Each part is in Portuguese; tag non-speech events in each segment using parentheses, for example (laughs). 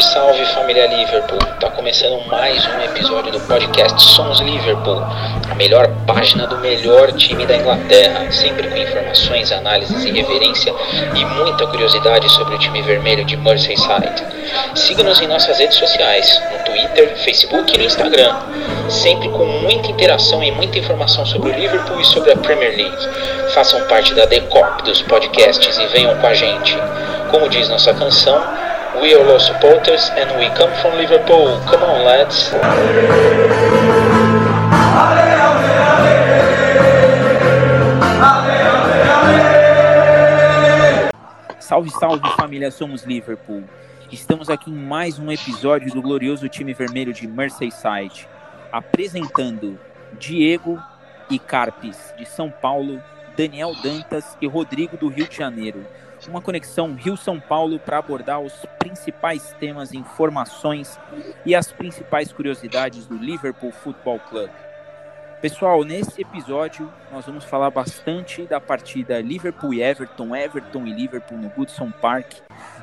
Salve, salve família Liverpool! Tá começando mais um episódio do podcast Sons Liverpool, a melhor página do melhor time da Inglaterra, sempre com informações, análises e reverência e muita curiosidade sobre o time vermelho de Merseyside. Siga-nos em nossas redes sociais, no Twitter, Facebook e no Instagram, sempre com muita interação e muita informação sobre o Liverpool e sobre a Premier League. Façam parte da Decop dos podcasts e venham com a gente. Como diz nossa canção, We are your supporters and we come from Liverpool. Come on, lads. Salve, salve família, somos Liverpool. Estamos aqui em mais um episódio do glorioso time vermelho de Merseyside, apresentando Diego e Carpes de São Paulo, Daniel Dantas e Rodrigo do Rio de Janeiro uma conexão Rio-São Paulo para abordar os principais temas, informações e as principais curiosidades do Liverpool Football Club. Pessoal, nesse episódio nós vamos falar bastante da partida Liverpool e Everton, Everton e Liverpool no Goodson Park.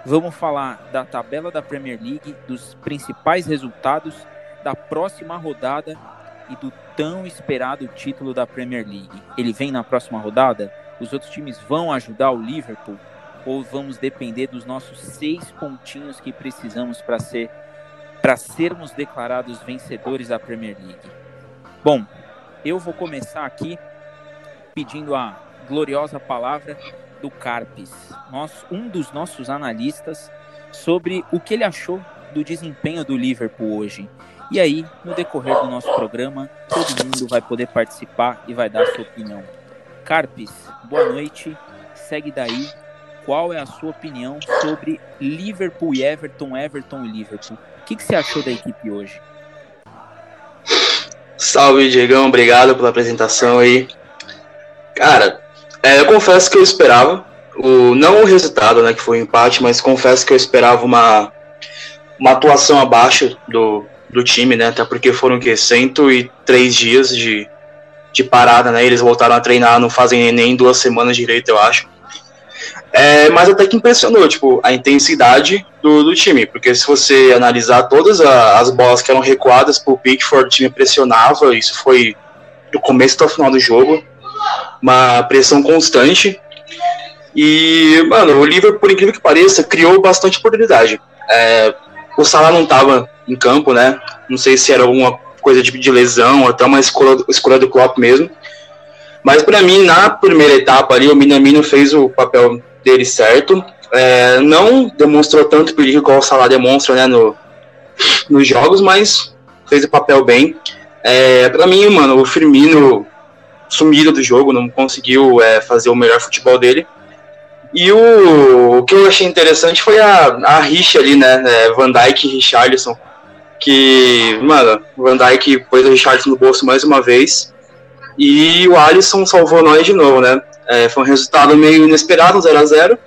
Vamos falar da tabela da Premier League, dos principais resultados da próxima rodada e do tão esperado título da Premier League. Ele vem na próxima rodada? Os outros times vão ajudar o Liverpool? Ou vamos depender dos nossos seis pontinhos que precisamos para ser para sermos declarados vencedores da Premier League? Bom, eu vou começar aqui pedindo a gloriosa palavra do Carpes, nosso, um dos nossos analistas, sobre o que ele achou do desempenho do Liverpool hoje. E aí, no decorrer do nosso programa, todo mundo vai poder participar e vai dar sua opinião. Carpes, boa noite. Segue daí qual é a sua opinião sobre Liverpool e Everton, Everton e Liverpool? O que, que você achou da equipe hoje? Salve, Diegão, obrigado pela apresentação aí. Cara, é, eu confesso que eu esperava, o, não o resultado, né, que foi um empate, mas confesso que eu esperava uma, uma atuação abaixo do, do time, né, até porque foram que 103 dias de, de parada, né, eles voltaram a treinar, não fazem nem duas semanas direito, eu acho. É, mas até que impressionou, tipo, a intensidade do, do time, porque se você analisar todas a, as bolas que eram recuadas por Pickford, o time pressionava, isso foi do começo até o final do jogo, uma pressão constante. E, mano, o Liverpool, por incrível que pareça, criou bastante oportunidade. É, o Salah não estava em campo, né? Não sei se era alguma coisa de, de lesão, até uma escolha, escolha do Klopp mesmo. Mas para mim, na primeira etapa ali, o Minamino fez o papel dele certo. É, não demonstrou tanto perigo igual o Salah demonstra né, no, nos jogos, mas fez o papel bem. É, para mim, mano, o Firmino sumido do jogo, não conseguiu é, fazer o melhor futebol dele. E o, o que eu achei interessante foi a, a rixa ali, né? É, Van Dijk e Richarlison. Que, mano, Van Dijk pôs o Richarlison no bolso mais uma vez. E o Alisson salvou nós de novo, né? É, foi um resultado meio inesperado, 0 a 0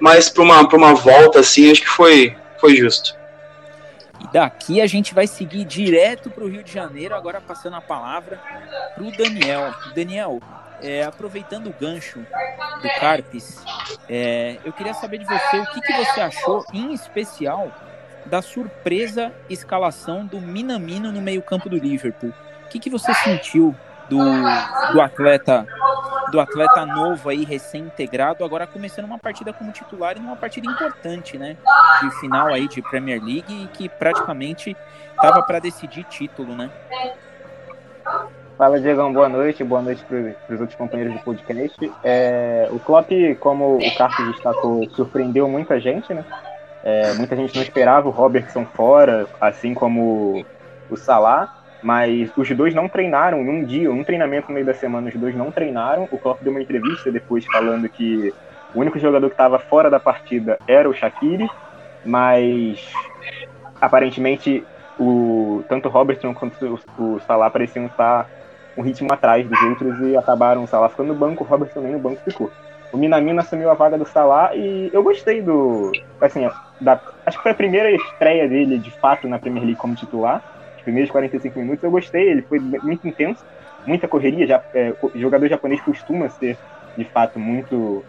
mas para uma, uma volta assim, acho que foi, foi justo. E daqui a gente vai seguir direto para o Rio de Janeiro, agora passando a palavra para o Daniel. Daniel, é, aproveitando o gancho do Carpes, é, eu queria saber de você o que, que você achou, em especial, da surpresa escalação do Minamino no meio-campo do Liverpool. O que, que você sentiu do, do atleta do atleta novo aí, recém-integrado, agora começando uma partida como titular e numa partida importante, né? De final aí de Premier League e que praticamente estava para decidir título, né? Fala, Diegão, boa noite, boa noite para os outros companheiros do podcast. É, o Klopp, como o Carlos destacou, surpreendeu muita gente, né? É, muita gente não esperava o Robertson fora, assim como o Salah. Mas os dois não treinaram num dia, um treinamento no meio da semana, os dois não treinaram. O Klopp deu uma entrevista depois falando que o único jogador que estava fora da partida era o Shaqiri, mas aparentemente o, tanto o Robertson quanto o, o Salah pareciam estar um ritmo atrás dos outros e acabaram o Salah ficando no banco, o Robertson nem no banco ficou. O Minamino assumiu a vaga do Salah e eu gostei do. Assim, da, acho que foi a primeira estreia dele de fato na Premier League como titular primeiros 45 minutos eu gostei, ele foi muito intenso, muita correria, já, é, jogador japonês costuma ser, de fato, muito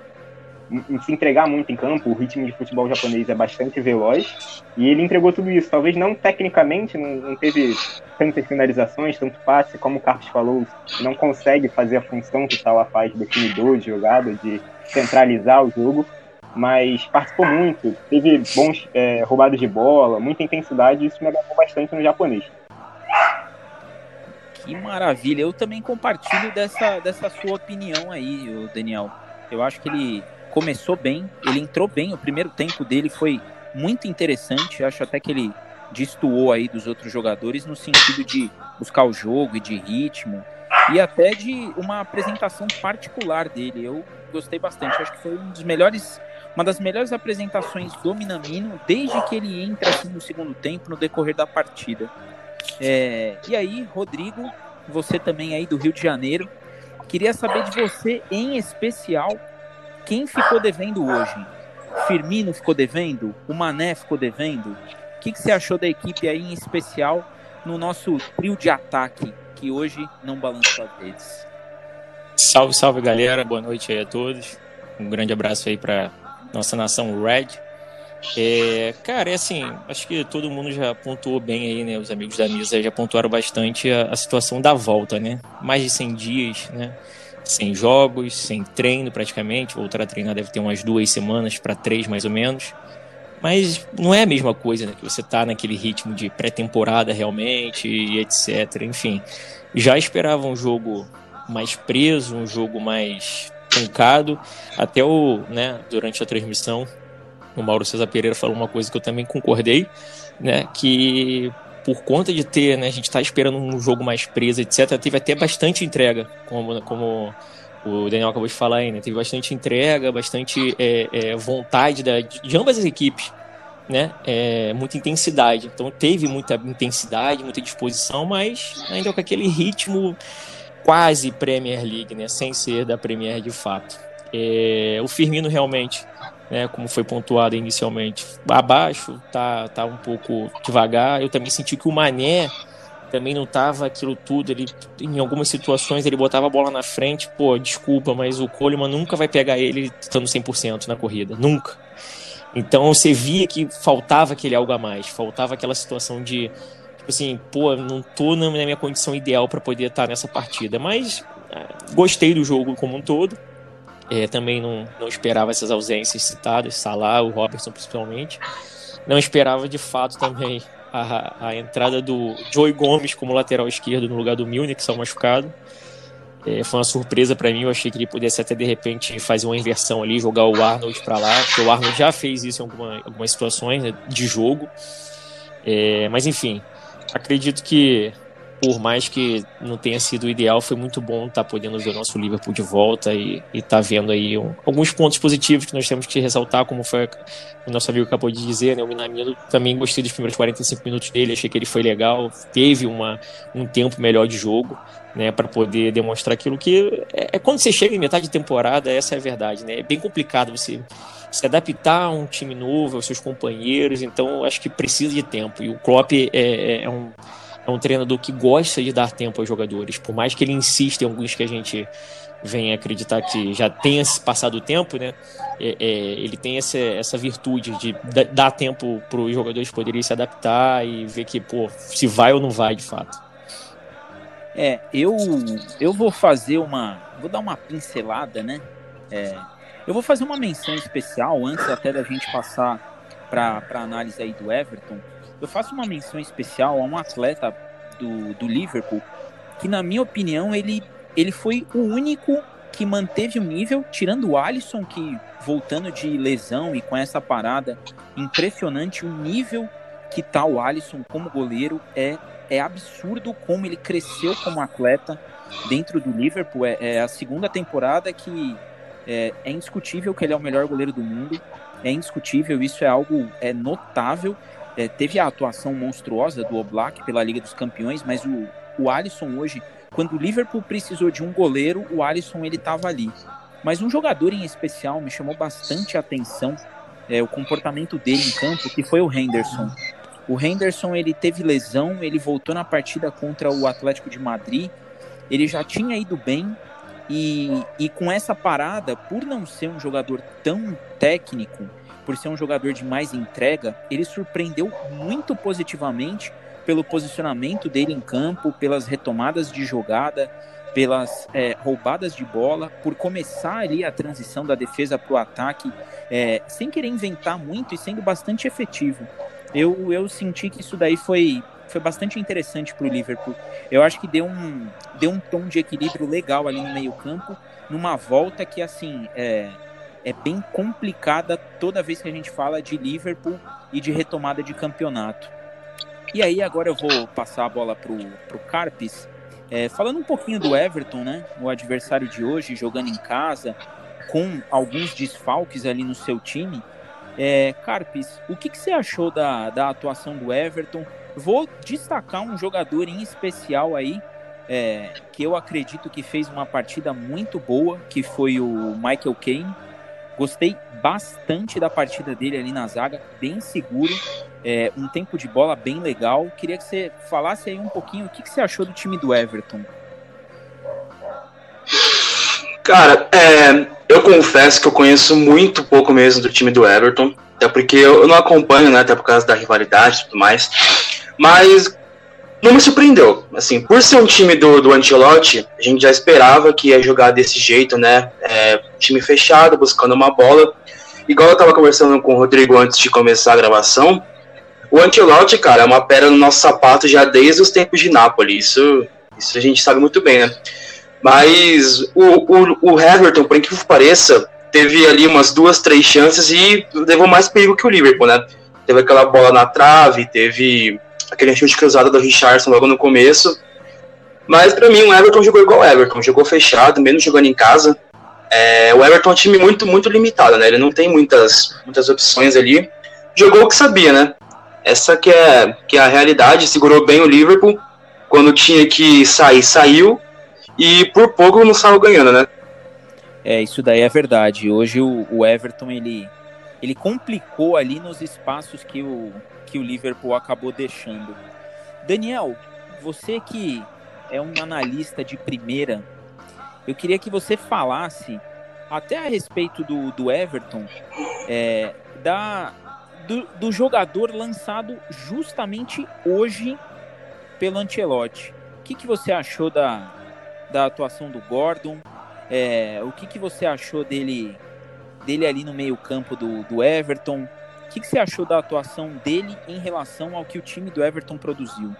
se entregar muito em campo, o ritmo de futebol japonês é bastante veloz, e ele entregou tudo isso. Talvez não tecnicamente, não, não teve tantas finalizações, tanto passe, como o Carlos falou, não consegue fazer a função que o Salah faz de definidor de jogada, de centralizar o jogo, mas participou muito, teve bons é, roubados de bola, muita intensidade, e isso me agradou bastante no japonês. Que maravilha! Eu também compartilho dessa, dessa sua opinião aí, Daniel. Eu acho que ele começou bem, ele entrou bem, o primeiro tempo dele foi muito interessante, acho até que ele destoou aí dos outros jogadores no sentido de buscar o jogo e de ritmo e até de uma apresentação particular dele. Eu gostei bastante, acho que foi um dos melhores, uma das melhores apresentações do Minamino desde que ele entra assim, no segundo tempo, no decorrer da partida. É, e aí, Rodrigo, você também aí do Rio de Janeiro, queria saber de você em especial quem ficou devendo hoje? Firmino ficou devendo? O Mané ficou devendo? O que, que você achou da equipe aí, em especial, no nosso trio de ataque, que hoje não balançou as redes? Salve, salve, galera. Boa noite aí a todos. Um grande abraço aí para nossa nação Red. É, cara, é assim, acho que todo mundo já pontuou bem aí, né? Os amigos da mesa já pontuaram bastante a, a situação da volta, né? Mais de 100 dias, né? sem jogos, sem treino praticamente. Voltar a treinar deve ter umas duas semanas para três mais ou menos. Mas não é a mesma coisa, né? Que você tá naquele ritmo de pré-temporada realmente e etc. Enfim, já esperava um jogo mais preso, um jogo mais truncado. Até o, né, durante a transmissão, o Mauro César Pereira falou uma coisa que eu também concordei, né? Que por conta de ter, né, a gente está esperando um jogo mais preso, etc., teve até bastante entrega, como, como o Daniel acabou de falar aí, né? Teve bastante entrega, bastante é, é, vontade da, de ambas as equipes, né? É, muita intensidade. Então teve muita intensidade, muita disposição, mas ainda com aquele ritmo quase Premier League, né? Sem ser da Premier de fato. É, o Firmino realmente né, como foi pontuado inicialmente, abaixo, tá, tá um pouco devagar. Eu também senti que o Mané também não tava aquilo tudo, ele em algumas situações ele botava a bola na frente, pô, desculpa, mas o Coleman nunca vai pegar ele estando 100% na corrida, nunca. Então você via que faltava aquele algo a mais, faltava aquela situação de tipo assim, pô, não tô na minha condição ideal para poder estar nessa partida, mas ah, gostei do jogo como um todo. É, também não, não esperava essas ausências citadas, Salah, o Robertson principalmente. Não esperava de fato também a, a entrada do Joey Gomes como lateral esquerdo no lugar do Milner, que saiu machucado. É, foi uma surpresa para mim. Eu achei que ele pudesse até de repente fazer uma inversão ali, jogar o Arnold para lá, porque o Arnold já fez isso em alguma, algumas situações né, de jogo. É, mas enfim, acredito que por mais que não tenha sido o ideal, foi muito bom estar tá podendo ver o nosso Liverpool de volta e estar tá vendo aí um, alguns pontos positivos que nós temos que ressaltar, como foi o nosso amigo acabou de dizer, né? O Minamino também gostei dos primeiros 45 minutos dele, achei que ele foi legal, teve uma, um tempo melhor de jogo, né? Para poder demonstrar aquilo que é, é, quando você chega em metade de temporada, essa é a verdade, né? É bem complicado você se adaptar a um time novo, aos seus companheiros, então acho que precisa de tempo. E o Klopp é, é, é um é um treinador que gosta de dar tempo aos jogadores, por mais que ele insista em alguns que a gente venha acreditar que já tenha passado o tempo, né? É, é, ele tem essa, essa virtude de dar tempo para os jogadores poderem se adaptar e ver que, pô, se vai ou não vai de fato. É, eu, eu vou fazer uma. Vou dar uma pincelada, né? É, eu vou fazer uma menção especial antes até da gente passar para a análise aí do Everton eu faço uma menção especial a um atleta do, do Liverpool que, na minha opinião, ele, ele foi o único que manteve o nível, tirando o Alisson, que voltando de lesão e com essa parada impressionante, o nível que tá o Alisson como goleiro é, é absurdo como ele cresceu como atleta dentro do Liverpool. É, é a segunda temporada que é, é, indiscutível que ele é o melhor goleiro do mundo. É indiscutível, isso é algo é notável. É, teve a atuação monstruosa do Oblak pela Liga dos Campeões, mas o, o Alisson hoje, quando o Liverpool precisou de um goleiro, o Alisson ele estava ali. Mas um jogador em especial me chamou bastante a atenção, é, o comportamento dele em campo, que foi o Henderson. O Henderson ele teve lesão, ele voltou na partida contra o Atlético de Madrid, ele já tinha ido bem, E, e com essa parada, por não ser um jogador tão técnico, por ser um jogador de mais entrega, ele surpreendeu muito positivamente pelo posicionamento dele em campo, pelas retomadas de jogada, pelas é, roubadas de bola, por começar ali a transição da defesa para o ataque, é, sem querer inventar muito e sendo bastante efetivo. Eu, eu senti que isso daí foi, foi bastante interessante para o Liverpool. Eu acho que deu um, deu um tom de equilíbrio legal ali no meio campo, numa volta que, assim, é, é bem complicada toda vez que a gente fala de Liverpool e de retomada de campeonato. E aí agora eu vou passar a bola pro, pro Carpes. É, falando um pouquinho do Everton, né? O adversário de hoje, jogando em casa, com alguns desfalques ali no seu time. É, Carpes, o que, que você achou da, da atuação do Everton? Vou destacar um jogador em especial aí, é, que eu acredito que fez uma partida muito boa, que foi o Michael Kane. Gostei bastante da partida dele ali na zaga, bem seguro, é, um tempo de bola bem legal. Queria que você falasse aí um pouquinho o que, que você achou do time do Everton. Cara, é, eu confesso que eu conheço muito pouco mesmo do time do Everton, até porque eu não acompanho, né, até por causa da rivalidade e tudo mais. Mas não me surpreendeu. Assim, por ser um time do, do Ancelotti, a gente já esperava que ia jogar desse jeito, né? É, time fechado, buscando uma bola. Igual eu tava conversando com o Rodrigo antes de começar a gravação, o Ancelotti, cara, é uma pedra no nosso sapato já desde os tempos de Nápoles. Isso, isso a gente sabe muito bem, né? Mas o, o, o Everton, por incrível que pareça, teve ali umas duas, três chances e levou mais perigo que o Liverpool, né? Teve aquela bola na trave, teve aquele chute cruzado do Richardson logo no começo. Mas para mim o Everton jogou igual o Everton, jogou fechado, mesmo jogando em casa. É, o Everton é um time muito, muito limitado, né? Ele não tem muitas, muitas opções ali. Jogou o que sabia, né? Essa que é, que é a realidade, segurou bem o Liverpool. Quando tinha que sair, saiu. E por pouco não saiu ganhando, né? É, isso daí é verdade. Hoje o, o Everton, ele, ele complicou ali nos espaços que o, que o Liverpool acabou deixando. Daniel, você que é um analista de primeira, eu queria que você falasse até a respeito do, do Everton, é, da, do, do, jogador lançado justamente hoje pelo Ancelotti. O que, que você achou da, da atuação do Gordon? É, o que, que você achou dele, dele ali no meio campo do, do Everton? O que, que você achou da atuação dele em relação ao que o time do Everton produziu?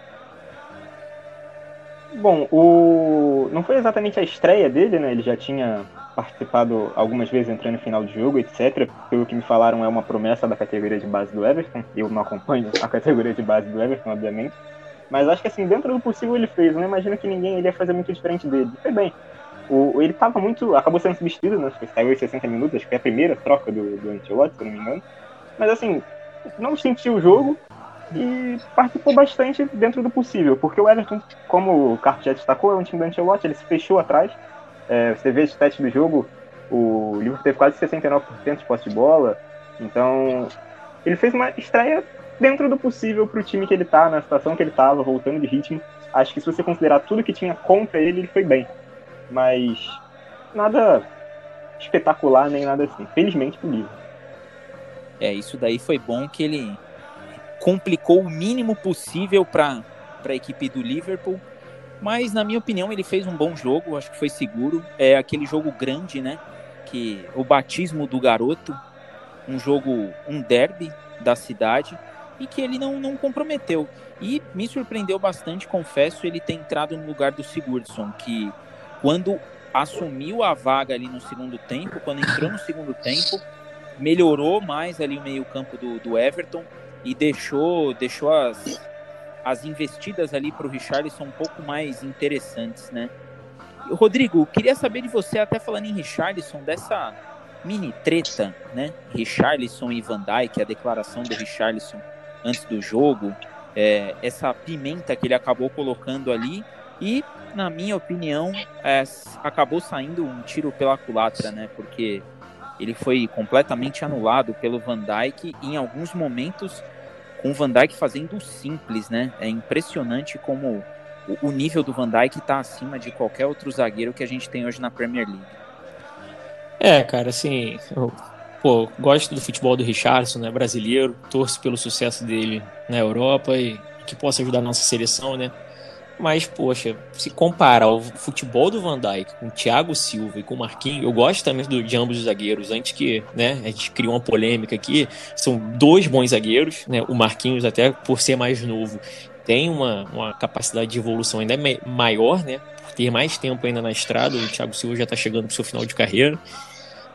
Bom, o... não foi exatamente a estreia dele, né? Ele já tinha participado algumas vezes entrando no final de jogo, etc. Pelo que me falaram, é uma promessa da categoria de base do Everton. Eu não acompanho a categoria de base do Everton, obviamente. Mas acho que assim, dentro do possível ele fez. Não imagino que ninguém iria fazer muito diferente dele. Foi bem. O, ele estava muito. Acabou sendo substituído, né? Saiu em 60 minutos, acho que é a primeira troca do, do Ancelotti, se eu não me engano. Mas assim, não sentiu o jogo e participou bastante dentro do possível, porque o Everton, como o Carlos já destacou, é um time do Ancelotti, ele se fechou atrás. É, você vê os testes do jogo, o Liverpool teve quase 69% de posse de bola, então ele fez uma estreia dentro do possível para o time que ele tá, na situação que ele estava, voltando de ritmo. Acho que se você considerar tudo que tinha contra ele, ele foi bem. Mas nada espetacular nem nada assim. Felizmente pro Liverpool. É, isso daí foi bom que ele complicou o mínimo possível para a equipe do Liverpool. Mas, na minha opinião, ele fez um bom jogo, acho que foi seguro. É aquele jogo grande, né? Que o batismo do garoto, um jogo, um derby da cidade, e que ele não, não comprometeu. E me surpreendeu bastante, confesso, ele ter entrado no lugar do Sigurdsson, que quando assumiu a vaga ali no segundo tempo, quando entrou no segundo tempo, melhorou mais ali o meio-campo do, do Everton e deixou, deixou as, as investidas ali para o Richarlison um pouco mais interessantes, né? Rodrigo, queria saber de você, até falando em Richarlison, dessa mini treta, né? Richarlison e Van Dijk, a declaração do Richarlison antes do jogo, é, essa pimenta que ele acabou colocando ali e, na minha opinião, é, acabou saindo um tiro pela culatra, né? Porque ele foi completamente anulado pelo Van Dijk e em alguns momentos com o Van Dijk fazendo simples, né? É impressionante como o, nível do Van Dijk está acima de qualquer outro zagueiro que a gente tem hoje na Premier League. É, cara, assim, eu, pô, gosto do futebol do Richardson, né, brasileiro, torço pelo sucesso dele na Europa e que possa ajudar a nossa seleção, né? Mas, poxa, se comparar o futebol do Van Dijk com o Thiago Silva e com o Marquinhos, eu gosto também do, de ambos os zagueiros. Antes que né, a gente criou uma polêmica aqui, são dois bons zagueiros, né? O Marquinhos, até por ser mais novo, tem uma, uma capacidade de evolução ainda maior, né? Por ter mais tempo ainda na estrada. O Thiago Silva já está chegando para o seu final de carreira.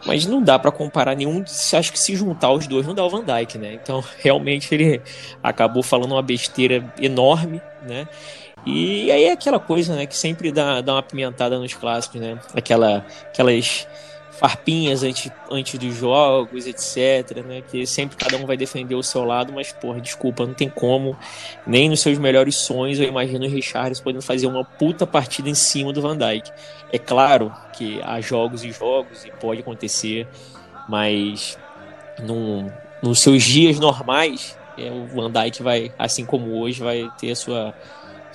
Mas não dá para comparar nenhum. Acho que se juntar os dois não dá o Van Dyke, né? Então, (laughs) realmente, ele acabou falando uma besteira enorme, né? E aí é aquela coisa, né, que sempre dá, dá uma pimentada nos clássicos, né? Aquela, aquelas farpinhas antes, antes dos jogos, etc, né? Que sempre cada um vai defender o seu lado, mas, porra, desculpa, não tem como. Nem nos seus melhores sonhos eu imagino o Richards podendo fazer uma puta partida em cima do Van Dijk. É claro que há jogos e jogos e pode acontecer, mas num, nos seus dias normais, é, o Van Dijk vai, assim como hoje, vai ter a sua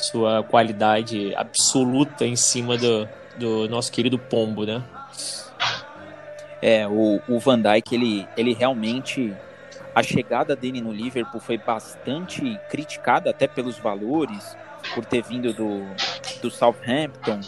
sua qualidade absoluta em cima do, do nosso querido Pombo, né? É, o, o Van Dijk, ele, ele realmente. A chegada dele no Liverpool foi bastante criticada, até pelos valores, por ter vindo do, do Southampton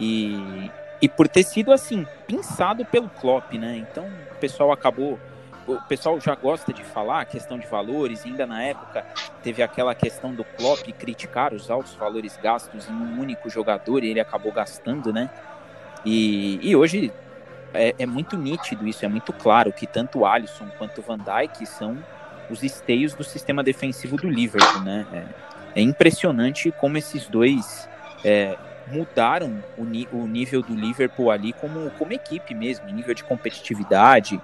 e, e por ter sido, assim, pensado pelo Klopp, né? Então o pessoal acabou o pessoal já gosta de falar questão de valores, ainda na época teve aquela questão do Klopp criticar os altos valores gastos em um único jogador e ele acabou gastando, né? E, e hoje é, é, muito nítido isso, é muito claro que tanto o Alisson quanto o Van Dijk são os esteios do sistema defensivo do Liverpool, né? É, é impressionante como esses dois é, mudaram o, o, nível do Liverpool ali como, como equipe mesmo, nível de competitividade,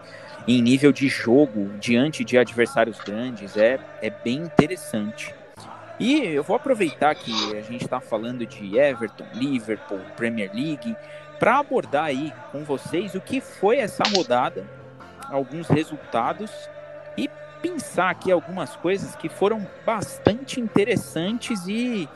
em nível de jogo diante de adversários grandes é, é bem interessante. E eu vou aproveitar que a gente está falando de Everton, Liverpool, Premier League, para abordar aí com vocês o que foi essa rodada, alguns resultados e pensar aqui algumas coisas que foram bastante interessantes e,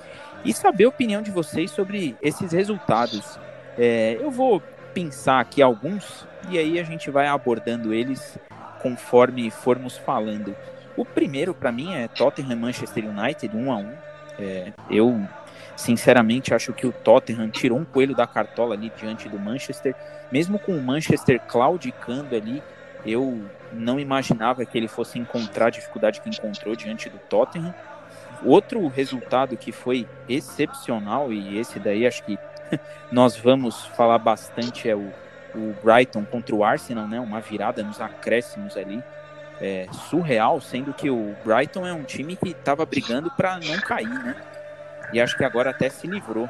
e saber a opinião de vocês sobre esses resultados. É, eu vou pensar aqui alguns e aí a gente vai abordando eles conforme formos falando. O primeiro para mim é Tottenham Manchester United 1 a 1. É, eu sinceramente acho que o Tottenham tirou um coelho da cartola ali diante do Manchester, mesmo com o Manchester claudicando ali, eu não imaginava que ele fosse encontrar a dificuldade que encontrou diante do Tottenham. Outro resultado que foi excepcional e esse daí acho que (laughs) nós vamos falar bastante é o o Brighton contra o Arsenal, né? Uma virada nos acréscimos ali. É, surreal, sendo que o Brighton é um time que estava brigando para não cair, né? E acho que agora até se livrou.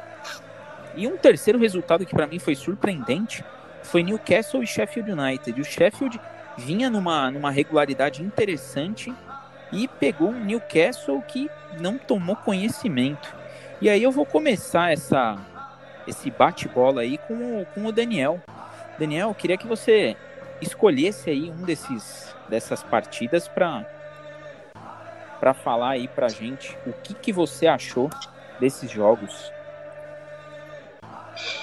E um terceiro resultado que para mim foi surpreendente foi Newcastle e Sheffield United. O Sheffield vinha numa, numa regularidade interessante e pegou um Newcastle que não tomou conhecimento. E aí eu vou começar essa, esse bate-bola aí com, com o Daniel. Daniel, queria que você escolhesse aí um desses dessas partidas para para falar aí pra gente o que, que você achou desses jogos.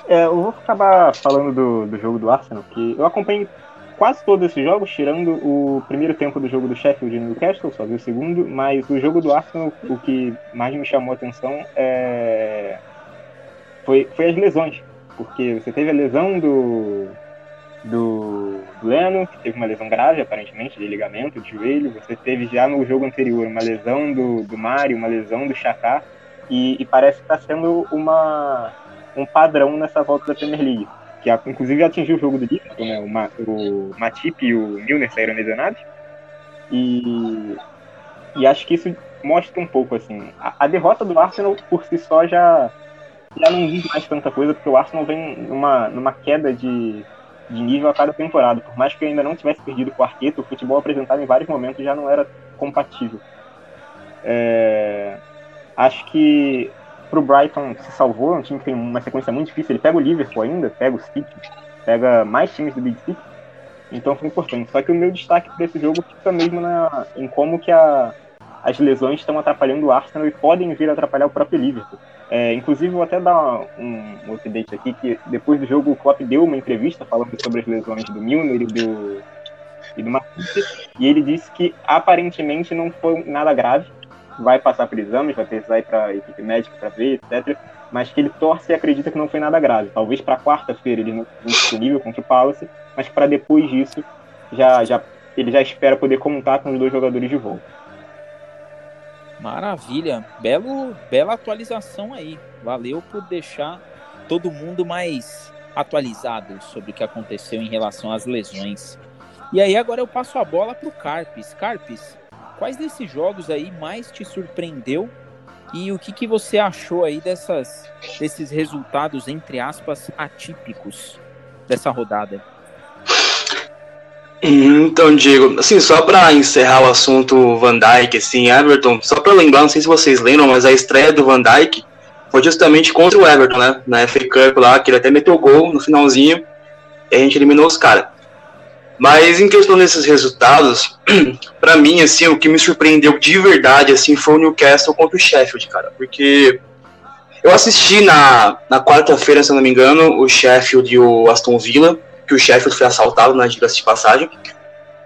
É, eu vou acabar falando do, do jogo do Arsenal, que eu acompanhei quase todos esses jogos, tirando o primeiro tempo do jogo do Sheffield no Newcastle, só vi o segundo, mas o jogo do Arsenal, o que mais me chamou a atenção é... foi, foi as lesões, porque você teve a lesão do, do Leno, que teve uma lesão grave, aparentemente, de ligamento, de joelho. Você teve já no jogo anterior uma lesão do, do Mário, uma lesão do Chacá. E, e parece que está sendo uma, um padrão nessa volta da Premier League. Que inclusive atingiu o jogo do Liverpool, né? O, Ma, o Matip e o Milner saíram lesionados. E, e acho que isso mostra um pouco, assim. A, a derrota do Arsenal por si só já, já não diz mais tanta coisa, porque o Arsenal vem numa, numa queda de de nível a cada temporada. Por mais que ainda não tivesse perdido o quarteto, o futebol apresentado em vários momentos já não era compatível. É... Acho que pro Brighton se salvou, é um time que tem uma sequência muito difícil. Ele pega o Liverpool ainda, pega o City, pega mais times do Big City. Então foi importante. Só que o meu destaque para esse jogo fica mesmo na, em como que a, as lesões estão atrapalhando o Arsenal e podem vir a atrapalhar o próprio Liverpool. É, inclusive, vou até dar um, um update aqui, que depois do jogo o Klopp deu uma entrevista falando sobre as lesões do Milner e do, e do Matisse, e ele disse que aparentemente não foi nada grave, vai passar por exames, vai precisar ir para a equipe médica para ver, etc. Mas que ele torce e acredita que não foi nada grave. Talvez para quarta-feira ele não esteja disponível contra o Palace, mas para depois disso já, já, ele já espera poder contar com os dois jogadores de volta. Maravilha, belo, bela atualização aí. Valeu por deixar todo mundo mais atualizado sobre o que aconteceu em relação às lesões. E aí agora eu passo a bola para o Carpes. Carpes, quais desses jogos aí mais te surpreendeu e o que, que você achou aí dessas, desses resultados, entre aspas, atípicos dessa rodada? Então, Diego, assim, só para encerrar o assunto Van Dijk, assim, Everton, só para lembrar, não sei se vocês lembram, mas a estreia do Van Dijk foi justamente contra o Everton, né? Na FA Cup lá, que ele até meteu gol no finalzinho e a gente eliminou os caras. Mas em questão desses resultados, (clears throat) para mim, assim, o que me surpreendeu de verdade, assim, foi o Newcastle contra o Sheffield, cara. Porque eu assisti na, na quarta-feira, se eu não me engano, o Sheffield e o Aston Villa, que o Sheffield foi assaltado na diga de passagem.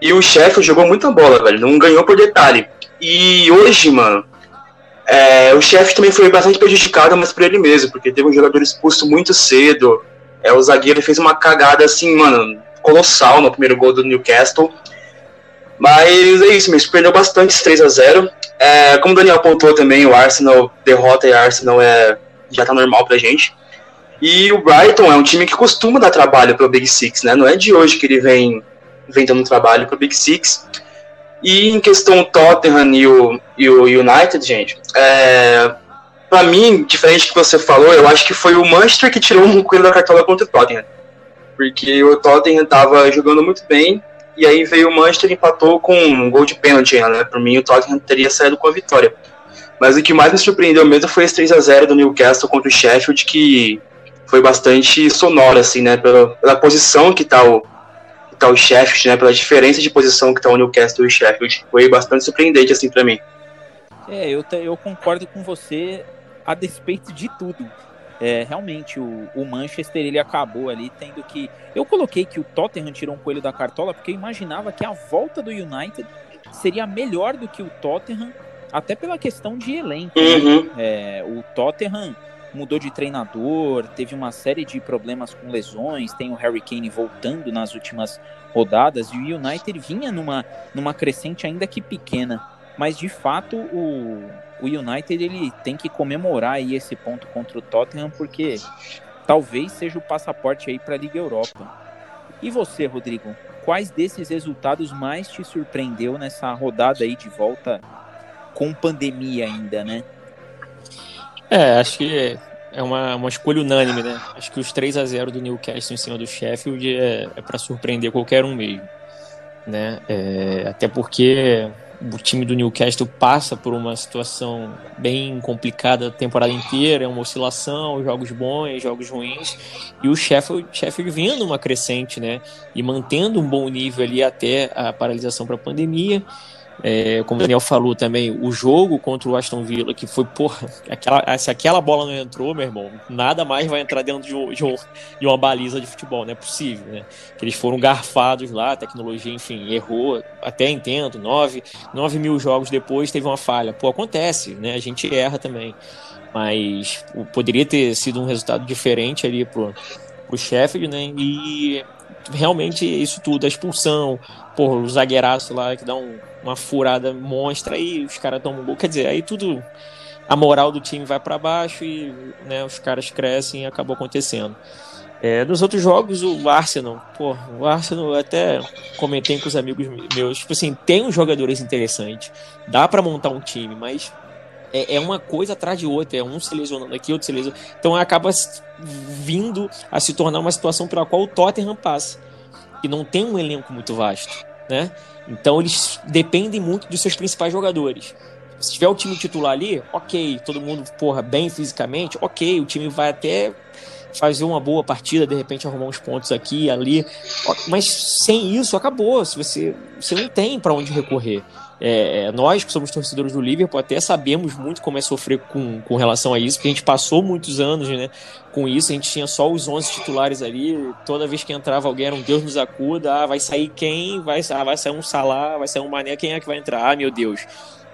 E o Sheffield jogou muita bola, velho. Não ganhou por detalhe. E hoje, mano, é, o Sheffield também foi bastante prejudicado, mas por ele mesmo, porque teve um jogador expulso muito cedo. É, o zagueiro fez uma cagada assim, mano, colossal no primeiro gol do Newcastle. Mas é isso, me surpreendeu bastante esse 3 a 0 é, Como o Daniel apontou também, o Arsenal, derrota e Arsenal é, já tá normal pra gente. E o Brighton é um time que costuma dar trabalho pro Big Six, né? Não é de hoje que ele vem, vem dando trabalho pro Big Six. E em questão Tottenham e o, e o United, gente, é, para mim, diferente do que você falou, eu acho que foi o Manchester que tirou um coelho da cartola contra o Tottenham porque o Tottenham estava jogando muito bem, e aí veio o Manchester e empatou com um gol de pênalti, né? Por mim, o Tottenham teria saído com a vitória. Mas o que mais me surpreendeu mesmo foi esse 3 a 0 do Newcastle contra o Sheffield, que foi bastante sonoro, assim, né? Pela, pela posição que está o, que tá o Sheffield, né? Pela diferença de posição que está o Newcastle e o Sheffield. Foi bastante surpreendente, assim, para mim. É, eu, eu concordo com você a despeito de tudo é, realmente o, o, Manchester ele acabou ali tendo que. Eu coloquei que o Tottenham tirou um coelho da cartola porque eu imaginava que a volta do United seria melhor do que o Tottenham, até pela questão de elenco. Né? Uhum. É, o Tottenham mudou de treinador, teve uma série de problemas com lesões, tem o Harry Kane voltando nas últimas rodadas e o United vinha numa, numa crescente ainda que pequena. Mas de fato o, o United ele tem que comemorar aí esse ponto contra o Tottenham porque talvez seja o passaporte aí para a Liga Europa. E você, Rodrigo, quais desses resultados mais te surpreendeu nessa rodada aí de volta com pandemia ainda, né? É, acho que é uma, uma escolha unânime, né? Acho que os 3 a 0 do Newcastle em cima do Sheffield é, é para surpreender qualquer um mesmo, né? É, até porque o time do Newcastle passa por uma situação bem complicada a temporada inteira, é uma oscilação, jogos bons, jogos ruins, e o Sheffield, Sheffield vindo uma crescente, né, e mantendo um bom nível ali até a paralisação para a pandemia, é, como o Daniel falou também, o jogo contra o Aston Villa, que foi, porra, aquela, se aquela bola não entrou, meu irmão, nada mais vai entrar dentro de, um, de, um, de uma baliza de futebol, não é possível, né? Que eles foram garfados lá, a tecnologia, enfim, errou, até entendo, nove, nove mil jogos depois teve uma falha. Pô, acontece, né? A gente erra também. Mas poderia ter sido um resultado diferente ali pro, pro Sheffield, né? E realmente isso tudo, a expulsão, porra, o zagueiraço lá que dá um, uma furada monstra e os caras tomam gol. Quer dizer, aí tudo. A moral do time vai para baixo e né, os caras crescem e acabou acontecendo. É, nos outros jogos, o Arsenal, pô, o Arsenal até comentei com os amigos meus, tipo assim, tem uns jogadores interessantes, dá para montar um time, mas é, é, uma coisa atrás de outra, é um se lesionando aqui, outro se lesionando. Então acaba vindo a se tornar uma situação pela qual o Tottenham passa, que não tem um elenco muito vasto, né? Então eles dependem muito dos seus principais jogadores. Se tiver o time titular ali, ok, todo mundo, porra, bem fisicamente, ok, o time vai até fazer uma boa partida, de repente arrumar uns pontos aqui ali. Mas sem isso, acabou. Se você, você não tem para onde recorrer. É, é, nós que somos torcedores do Liverpool até sabemos muito como é sofrer com, com relação a isso, porque a gente passou muitos anos né, com isso, a gente tinha só os 11 titulares ali, toda vez que entrava alguém era um Deus nos acuda, ah, vai sair quem, vai, ah, vai sair um Salah, vai sair um Mané, quem é que vai entrar? Ah, meu Deus.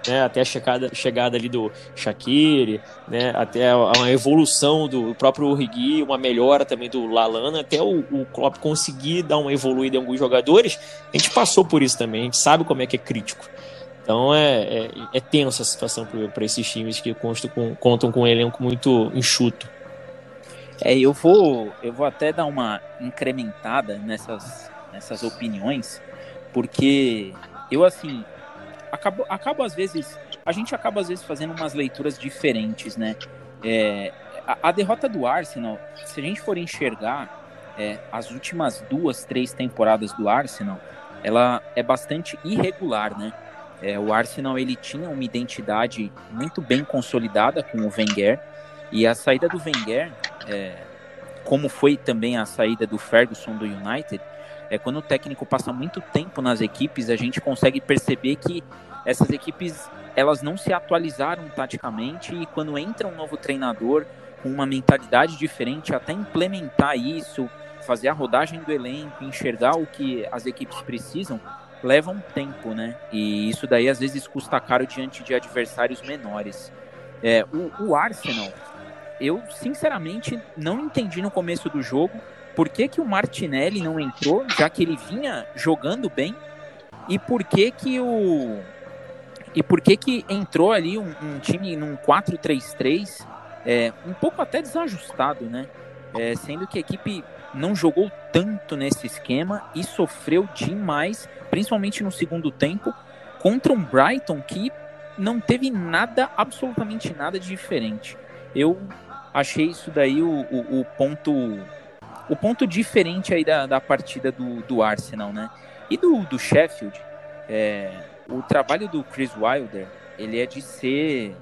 Né, até a chegada, chegada ali do Shaqiri, né, até uma evolução do próprio Origi, uma melhora também do Lalana, até o, o Klopp conseguir dar uma evoluída em alguns jogadores, a gente passou por isso também, a gente sabe como é que é crítico. Então é, é, é tensa a situação para esses times que constam com, contam com um elenco muito enxuto. É, eu vou, eu vou até dar uma incrementada nessas, nessas opiniões, porque eu assim acabo, acabo às vezes, a gente acaba às vezes fazendo umas leituras diferentes, né? É, a, a, derrota do Arsenal, se a gente for enxergar é, as últimas duas, três temporadas do Arsenal, ela é bastante irregular, né? É, o Arsenal ele tinha uma identidade muito bem consolidada com o Wenger. E a saída do Wenger, é, como foi também a saída do Ferguson do United, é quando o técnico passa muito tempo nas equipes, a gente consegue perceber que essas equipes elas não se atualizaram taticamente. E quando entra um novo treinador com uma mentalidade diferente, até implementar isso, fazer a rodagem do elenco, enxergar o que as equipes precisam, leva um tempo, né? E isso daí às vezes custa caro diante de adversários menores. É, o, o, Arsenal, eu sinceramente não entendi no começo do jogo por que, que o Martinelli não entrou, já que ele vinha jogando bem, e por que que o e por que que entrou ali um, um time num 4-3-3, é, um pouco até desajustado, né? É, sendo que a equipe não jogou tanto nesse esquema e sofreu demais, principalmente no segundo tempo, contra um Brighton que não teve nada, absolutamente nada de diferente. Eu achei isso daí o, o, o ponto o ponto diferente aí da, da partida do, do Arsenal, né? E do, do Sheffield, é, o trabalho do Chris Wilder, ele é de ser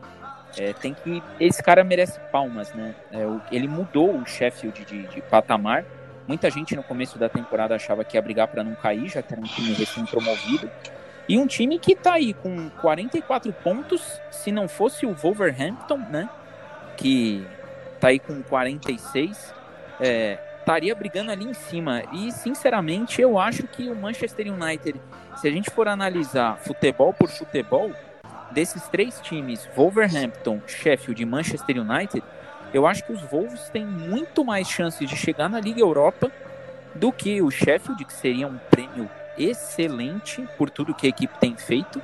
é, tem que esse cara merece palmas, né? É, ele mudou o Sheffield de, de patamar Muita gente no começo da temporada achava que ia brigar para não cair, já que era um time recém-promovido. E um time que está aí com 44 pontos, se não fosse o Wolverhampton, né? Que está aí com 46, é, estaria brigando ali em cima. E, sinceramente, eu acho que o Manchester United, se a gente for analisar futebol por futebol, desses três times, Wolverhampton, Sheffield e Manchester United, eu acho que os Wolves têm muito mais chances de chegar na Liga Europa do que o Sheffield, que seria um prêmio excelente por tudo que a equipe tem feito.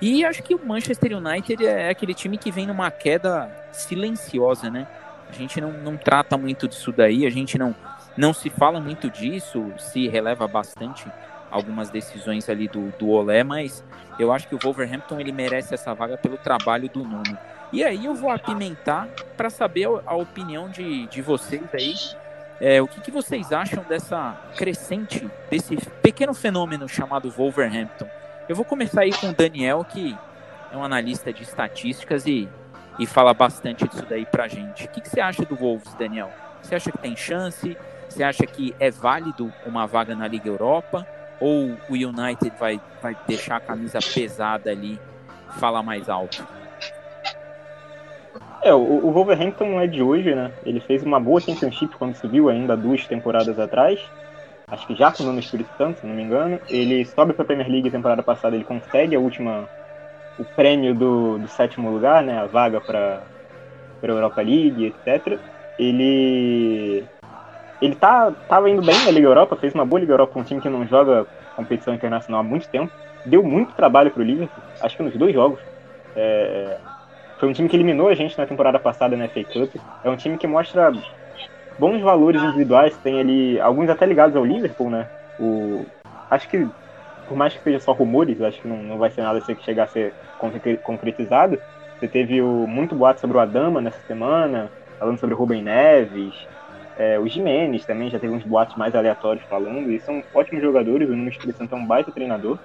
E acho que o Manchester United é aquele time que vem numa queda silenciosa, né? A gente não, não trata muito disso daí, a gente não, não se fala muito disso, se releva bastante algumas decisões ali do, do Olé, mas eu acho que o Wolverhampton ele merece essa vaga pelo trabalho do Nuno. E aí eu vou apimentar para saber a opinião de, de vocês aí. É, o que, que vocês acham dessa crescente, desse pequeno fenômeno chamado Wolverhampton? Eu vou começar aí com o Daniel, que é um analista de estatísticas e, e fala bastante disso daí pra gente. O que, que você acha do Wolves, Daniel? Você acha que tem chance? Você acha que é válido uma vaga na Liga Europa? Ou o United vai, vai deixar a camisa pesada ali, falar mais alto? É, o, o Wolverhampton é de hoje, né? Ele fez uma boa Championship quando subiu ainda duas temporadas atrás. Acho que já com o nome Espírito Santo, se não me engano. Ele sobe para a Premier League temporada passada, ele consegue a última o prêmio do, do sétimo lugar, né? A vaga para para Europa League, etc. Ele ele tá tava indo bem na Liga Europa, fez uma boa Liga Europa, um time que não joga competição internacional há muito tempo. Deu muito trabalho para o Liverpool, acho que nos dois jogos. É, foi um time que eliminou a gente na temporada passada na FA Cup. É um time que mostra bons valores individuais, tem ali alguns até ligados ao Liverpool, né? O, acho que, por mais que seja só rumores, acho que não, não vai ser nada assim que chegar a ser concretizado. Você teve o, muito boato sobre o Adama nessa semana, falando sobre o Rubem Neves. É, o Jimenez também já teve uns boatos mais aleatórios falando, e são ótimos jogadores, o Espírito Santo é um baita treinador.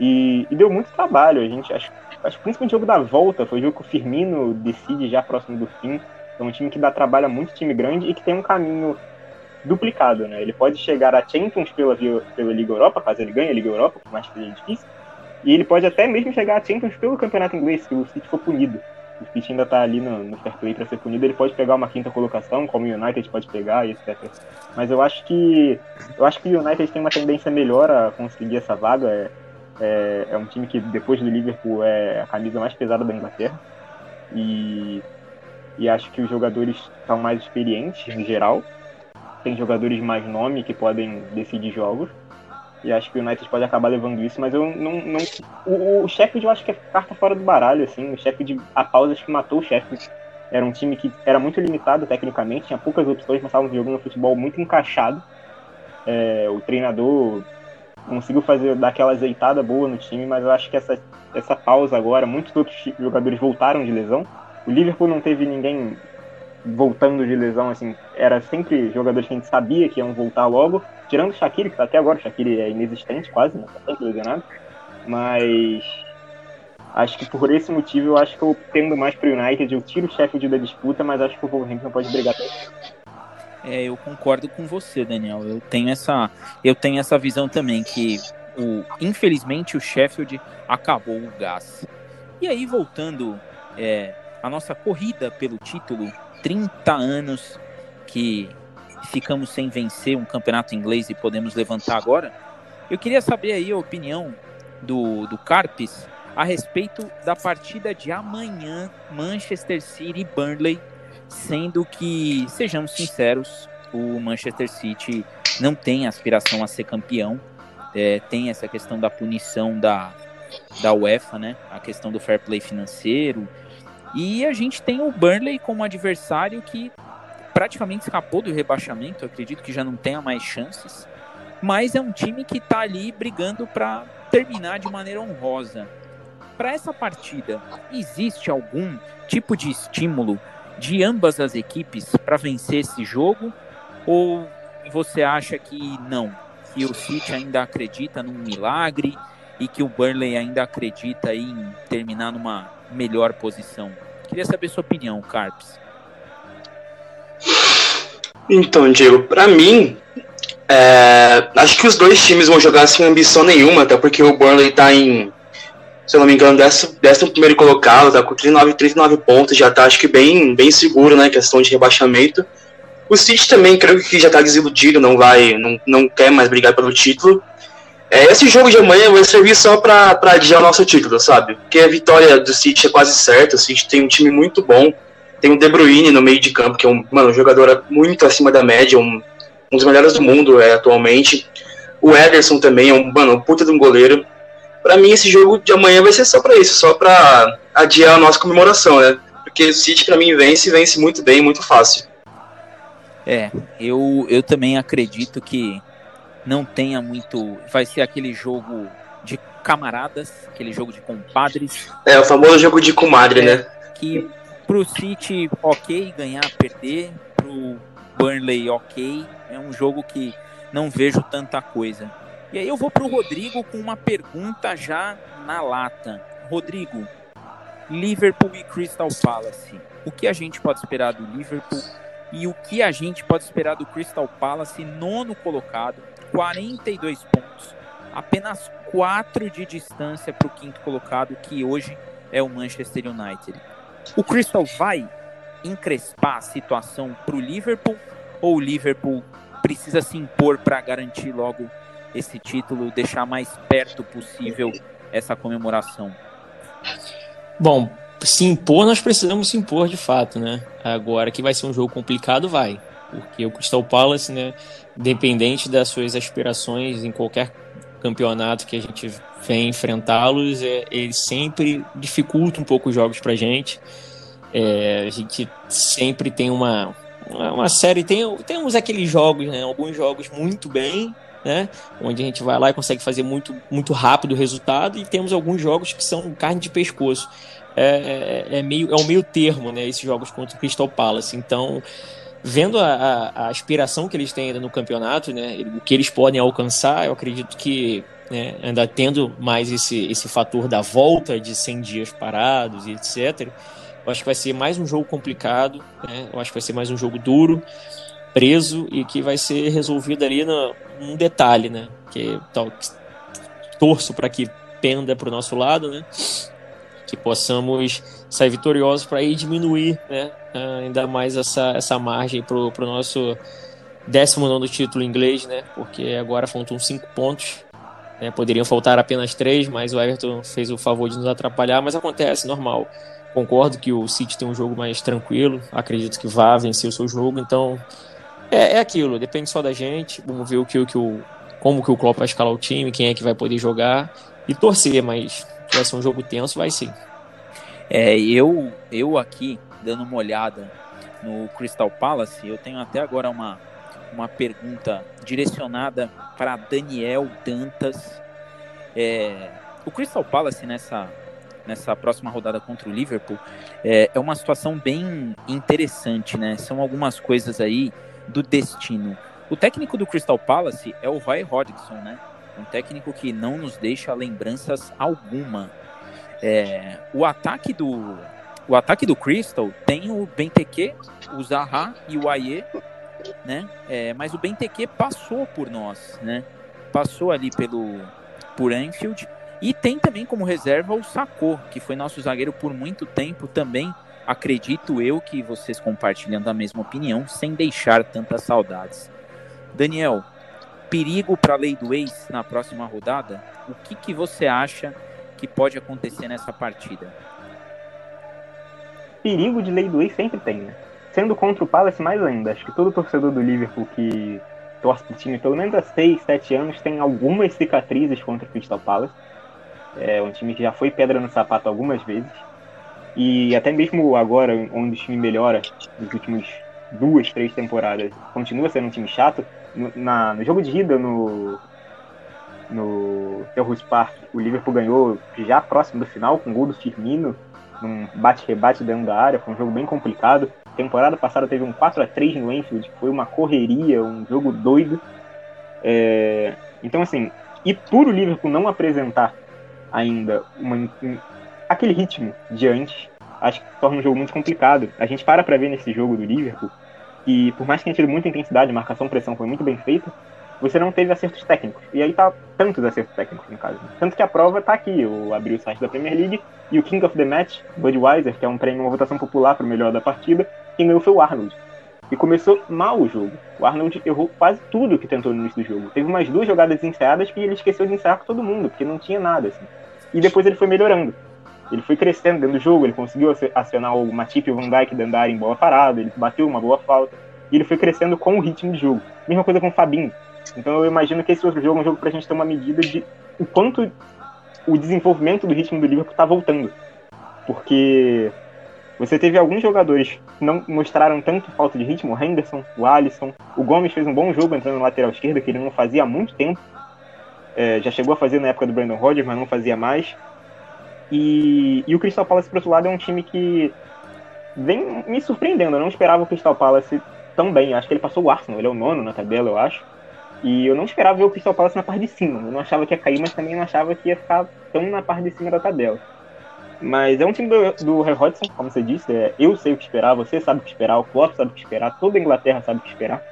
E, e, deu muito trabalho, a gente acho acho que principalmente o jogo da volta, foi o jogo que o Firmino decide já próximo do fim. É um time que dá trabalho a muito time grande e que tem um caminho duplicado, né? Ele pode chegar a Champions pela, pela Liga Europa, caso ele ganhe a Liga Europa, por mais que seja difícil, E ele pode até mesmo chegar a Champions pelo campeonato inglês, se o City for punido. O City ainda tá ali no, no fair play para ser punido, ele pode pegar uma quinta colocação, como o United pode pegar, etc. Mas eu acho que eu acho que o United tem uma tendência melhor a conseguir essa vaga. É, é, é um time que depois do Liverpool é a camisa mais pesada da Inglaterra. E, e acho que os jogadores são mais experientes em geral. Tem jogadores mais nome que podem decidir jogos. E acho que o United pode acabar levando isso, mas eu não. não o, o Sheffield eu acho que é carta fora do baralho, assim. O Sheffield, a pausa acho que matou o Sheffield. Era um time que era muito limitado tecnicamente, tinha poucas opções, mas estavam jogando um futebol muito encaixado. É, o treinador conseguiu fazer dar aquela azeitada boa no time, mas eu acho que essa, essa pausa agora, muitos outros jogadores voltaram de lesão. O Liverpool não teve ninguém voltando de lesão, assim, era sempre jogadores que a gente sabia que iam voltar logo, tirando o Shaqiri, que tá até agora, o Shaqiri é inexistente quase, né? Tá sempre lesionado. Mas acho que por esse motivo eu acho que eu tendo mais pro United, eu tiro o Sheffield da disputa, mas acho que o Wolverhampton pode brigar até é, eu concordo com você, Daniel. Eu tenho essa, eu tenho essa visão também que o, infelizmente o Sheffield acabou o gás. E aí voltando é, a nossa corrida pelo título, 30 anos que ficamos sem vencer um campeonato inglês e podemos levantar agora. Eu queria saber aí a opinião do, do Carpes a respeito da partida de amanhã, Manchester City e Burnley, sendo que, sejamos sinceros, o Manchester City não tem aspiração a ser campeão, é, tem essa questão da punição da, da UEFA, né? A questão do fair play financeiro. E a gente tem o Burnley como adversário que praticamente escapou do rebaixamento, acredito que já não tenha mais chances, mas é um time que está ali brigando para terminar de maneira honrosa. Para essa partida, existe algum tipo de estímulo de ambas as equipes para vencer esse jogo? Ou você acha que não? Que o City ainda acredita num milagre e que o Burnley ainda acredita em terminar numa melhor posição? Queria saber sua opinião, Carpes. Então, Diego, para mim, é, acho que os dois times vão jogar sem ambição nenhuma, até porque o Burnley tá em se eu não me engano, décimo, primeiro colocado, tá com 39, 39 pontos, já tá acho que bem, bem seguro, né, questão de rebaixamento. O City também creio que já tá desiludido, não vai, não, não quer mais brigar pelo título. É, esse jogo de amanhã vai servir só para adiar o nosso título, sabe? Porque a vitória do City é quase certa, o City tem um time muito bom, tem o De Bruyne no meio de campo, que é um, mano, um jogador muito acima da média, um, um dos melhores do mundo é, atualmente. O Ederson também é um, mano, um puta de um goleiro para mim esse jogo de amanhã vai ser só para isso, só para adiar a nossa comemoração, né? Porque o City para mim vence, vence muito bem, muito fácil. É, eu, eu também acredito que não tenha muito. Vai ser aquele jogo de camaradas, aquele jogo de compadres. É, o famoso jogo de comadre, é, né? Que pro City, ok, ganhar, perder. Pro Burnley, ok. É um jogo que não vejo tanta coisa. E aí eu vou para o Rodrigo com uma pergunta já na lata. Rodrigo, Liverpool e Crystal Palace. O que a gente pode esperar do Liverpool e o que a gente pode esperar do Crystal Palace, nono colocado, 42 pontos, apenas 4 de distância para o quinto colocado, que hoje é o Manchester United. O Crystal vai encrespar a situação para o Liverpool ou o Liverpool precisa se impor para garantir logo esse título, deixar mais perto possível essa comemoração? Bom, se impor, nós precisamos se impor de fato, né? Agora que vai ser um jogo complicado, vai. Porque o Crystal Palace, né, independente das suas aspirações em qualquer campeonato que a gente vem enfrentá-los, é, ele sempre dificulta um pouco os jogos pra gente. É, a gente sempre tem uma, uma série, tem, temos aqueles jogos, né, alguns jogos muito bem, né? Onde a gente vai lá e consegue fazer muito, muito rápido o resultado, e temos alguns jogos que são carne de pescoço. É, é, é meio, é um meio termo, né? Esses jogos contra o Crystal Palace. Então, vendo a, a, a aspiração que eles têm ainda no campeonato, né? O que eles podem alcançar, eu acredito que né, ainda tendo mais esse, esse fator da volta de 100 dias parados e etc. Eu acho que vai ser mais um jogo complicado, né? Eu acho que vai ser mais um jogo duro preso e que vai ser resolvido ali no, num detalhe, né? Que tal, torço para que penda para o nosso lado, né? Que possamos sair vitoriosos para aí diminuir, né? Ainda mais essa, essa margem para o nosso 19 título inglês, né? Porque agora faltam cinco pontos. Né? Poderiam faltar apenas três, mas o Everton fez o favor de nos atrapalhar, mas acontece, normal. Concordo que o City tem um jogo mais tranquilo, acredito que vá vencer o seu jogo, então é, é aquilo, depende só da gente. Vamos ver o que, o que o, como que o Klopp vai escalar o time, quem é que vai poder jogar e torcer, mas vai ser um jogo tenso, vai sim. É, eu, eu aqui, dando uma olhada no Crystal Palace, eu tenho até agora uma, uma pergunta direcionada para Daniel Dantas. É, o Crystal Palace nessa, nessa próxima rodada contra o Liverpool é, é uma situação bem interessante, né? São algumas coisas aí do destino. O técnico do Crystal Palace é o Roy Hodgson, né? Um técnico que não nos deixa lembranças alguma. É, o ataque do o ataque do Crystal tem o Benteke, o Zaha e o Aie né? É, mas o Benteke passou por nós, né? Passou ali pelo por Anfield e tem também como reserva o Sacco, que foi nosso zagueiro por muito tempo também. Acredito eu que vocês compartilham da mesma opinião, sem deixar tantas saudades. Daniel, perigo para a lei do ex na próxima rodada? O que, que você acha que pode acontecer nessa partida? Perigo de lei do ex sempre tem, né? Sendo contra o Palace mais ainda. Acho que todo torcedor do Liverpool que torce pro time pelo menos há 6, 7 anos tem algumas cicatrizes contra o Crystal Palace. É um time que já foi pedra no sapato algumas vezes. E até mesmo agora, onde o time melhora, nos últimos duas, três temporadas, continua sendo um time chato. No, na, no jogo de ida no, no Selhurst Park, o Liverpool ganhou já próximo do final, com gol do Firmino, num bate-rebate dentro da área. Foi um jogo bem complicado. Temporada passada teve um 4 a 3 no Enfield, foi uma correria, um jogo doido. É... Então, assim, e por o Liverpool não apresentar ainda uma, aquele ritmo de antes, acho que torna um jogo muito complicado. A gente para para ver nesse jogo do Liverpool, e por mais que tenha tido muita intensidade, marcação, pressão foi muito bem feita, você não teve acertos técnicos. E aí tá tantos acertos técnicos, no caso. Tanto que a prova tá aqui. Eu abri o site da Premier League e o King of the Match, Budweiser, que é um prêmio, uma votação popular para o melhor da partida, quem ganhou foi o Arnold. E começou mal o jogo. O Arnold errou quase tudo que tentou no início do jogo. Teve umas duas jogadas ensaiadas que ele esqueceu de ensaiar com todo mundo, porque não tinha nada, assim. E depois ele foi melhorando. Ele foi crescendo dentro do jogo, ele conseguiu acionar o Matip e o Van Dijk dentro da área em bola parada, ele bateu uma boa falta. E ele foi crescendo com o ritmo de jogo. Mesma coisa com o Fabinho. Então eu imagino que esse outro jogo é um jogo pra gente ter uma medida de o quanto o desenvolvimento do ritmo do Liverpool tá voltando. Porque você teve alguns jogadores que não mostraram tanto falta de ritmo, o Henderson, o Alisson, o Gomes fez um bom jogo entrando no lateral esquerdo, que ele não fazia há muito tempo. É, já chegou a fazer na época do Brandon Rodgers, mas não fazia mais. E, e o Crystal Palace, por outro lado, é um time que vem me surpreendendo. Eu não esperava o Crystal Palace tão bem. Acho que ele passou o Arsenal, ele é o nono na tabela, eu acho. E eu não esperava ver o Crystal Palace na parte de cima. Eu não achava que ia cair, mas também não achava que ia ficar tão na parte de cima da tabela. Mas é um time do, do Roy Hodgson, como você disse. É, eu sei o que esperar, você sabe o que esperar, o Klopp sabe o que esperar, toda a Inglaterra sabe o que esperar.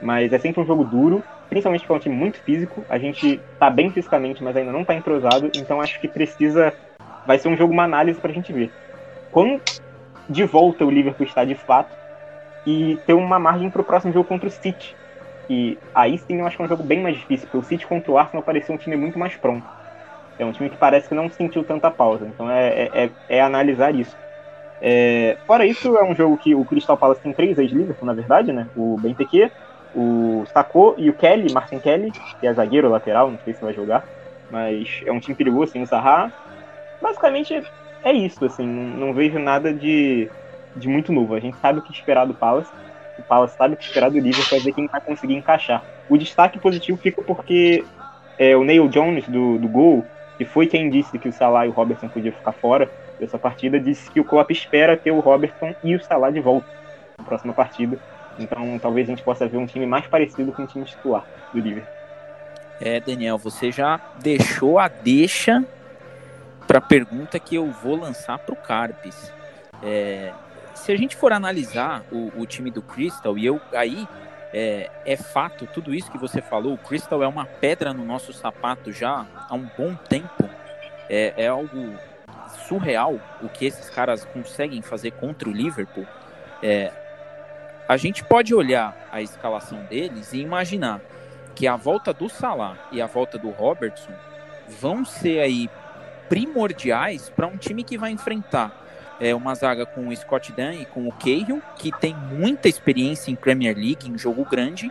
Mas é sempre um jogo duro, principalmente porque é um time muito físico. A gente tá bem fisicamente, mas ainda não tá entrosado. Então acho que precisa. Vai ser um jogo, uma análise pra gente ver. Quando de volta o Liverpool está de fato e ter uma margem pro próximo jogo contra o City e aí sim eu acho que é um jogo bem mais difícil, porque o City contra o Arsenal parecia um time muito mais pronto. É um time que parece que não sentiu tanta pausa. Então é, é, é, é analisar isso. É, fora isso, é um jogo que o Crystal Palace tem três ex-Liverpool, na verdade, né? O Benteke, o Sacco e o Kelly, Martin Kelly, que é zagueiro lateral, não sei se vai jogar. Mas é um time perigoso, sem o Zaha. Basicamente é isso, assim. Não, vejo nada de, de muito novo. A gente sabe o que esperar do Palace o Palace sabe o que esperar do Liverpool para ver quem vai conseguir encaixar. O destaque positivo fica porque é, o Neil Jones do, do gol, que foi quem disse que o Salah e o Robertson podiam ficar fora dessa partida, disse que o Klopp espera ter o Robertson e o Salah de volta na próxima partida. Então talvez a gente possa ver um time mais parecido com o time titular do Liverpool. É, Daniel, você já deixou a deixa para a pergunta que eu vou lançar para o Carpes. É, se a gente for analisar o, o time do Crystal, e eu aí é, é, fato tudo isso que você falou, o Crystal é uma pedra no nosso sapato já há um bom tempo. É, é algo surreal o que esses caras conseguem fazer contra o Liverpool. É, a gente pode olhar a escalação deles e imaginar que a volta do Salah e a volta do Robertson vão ser aí primordiais para um time que vai enfrentar é, uma zaga com o Scott Dunn e com o Cahill, que tem muita experiência em Premier League, em jogo grande,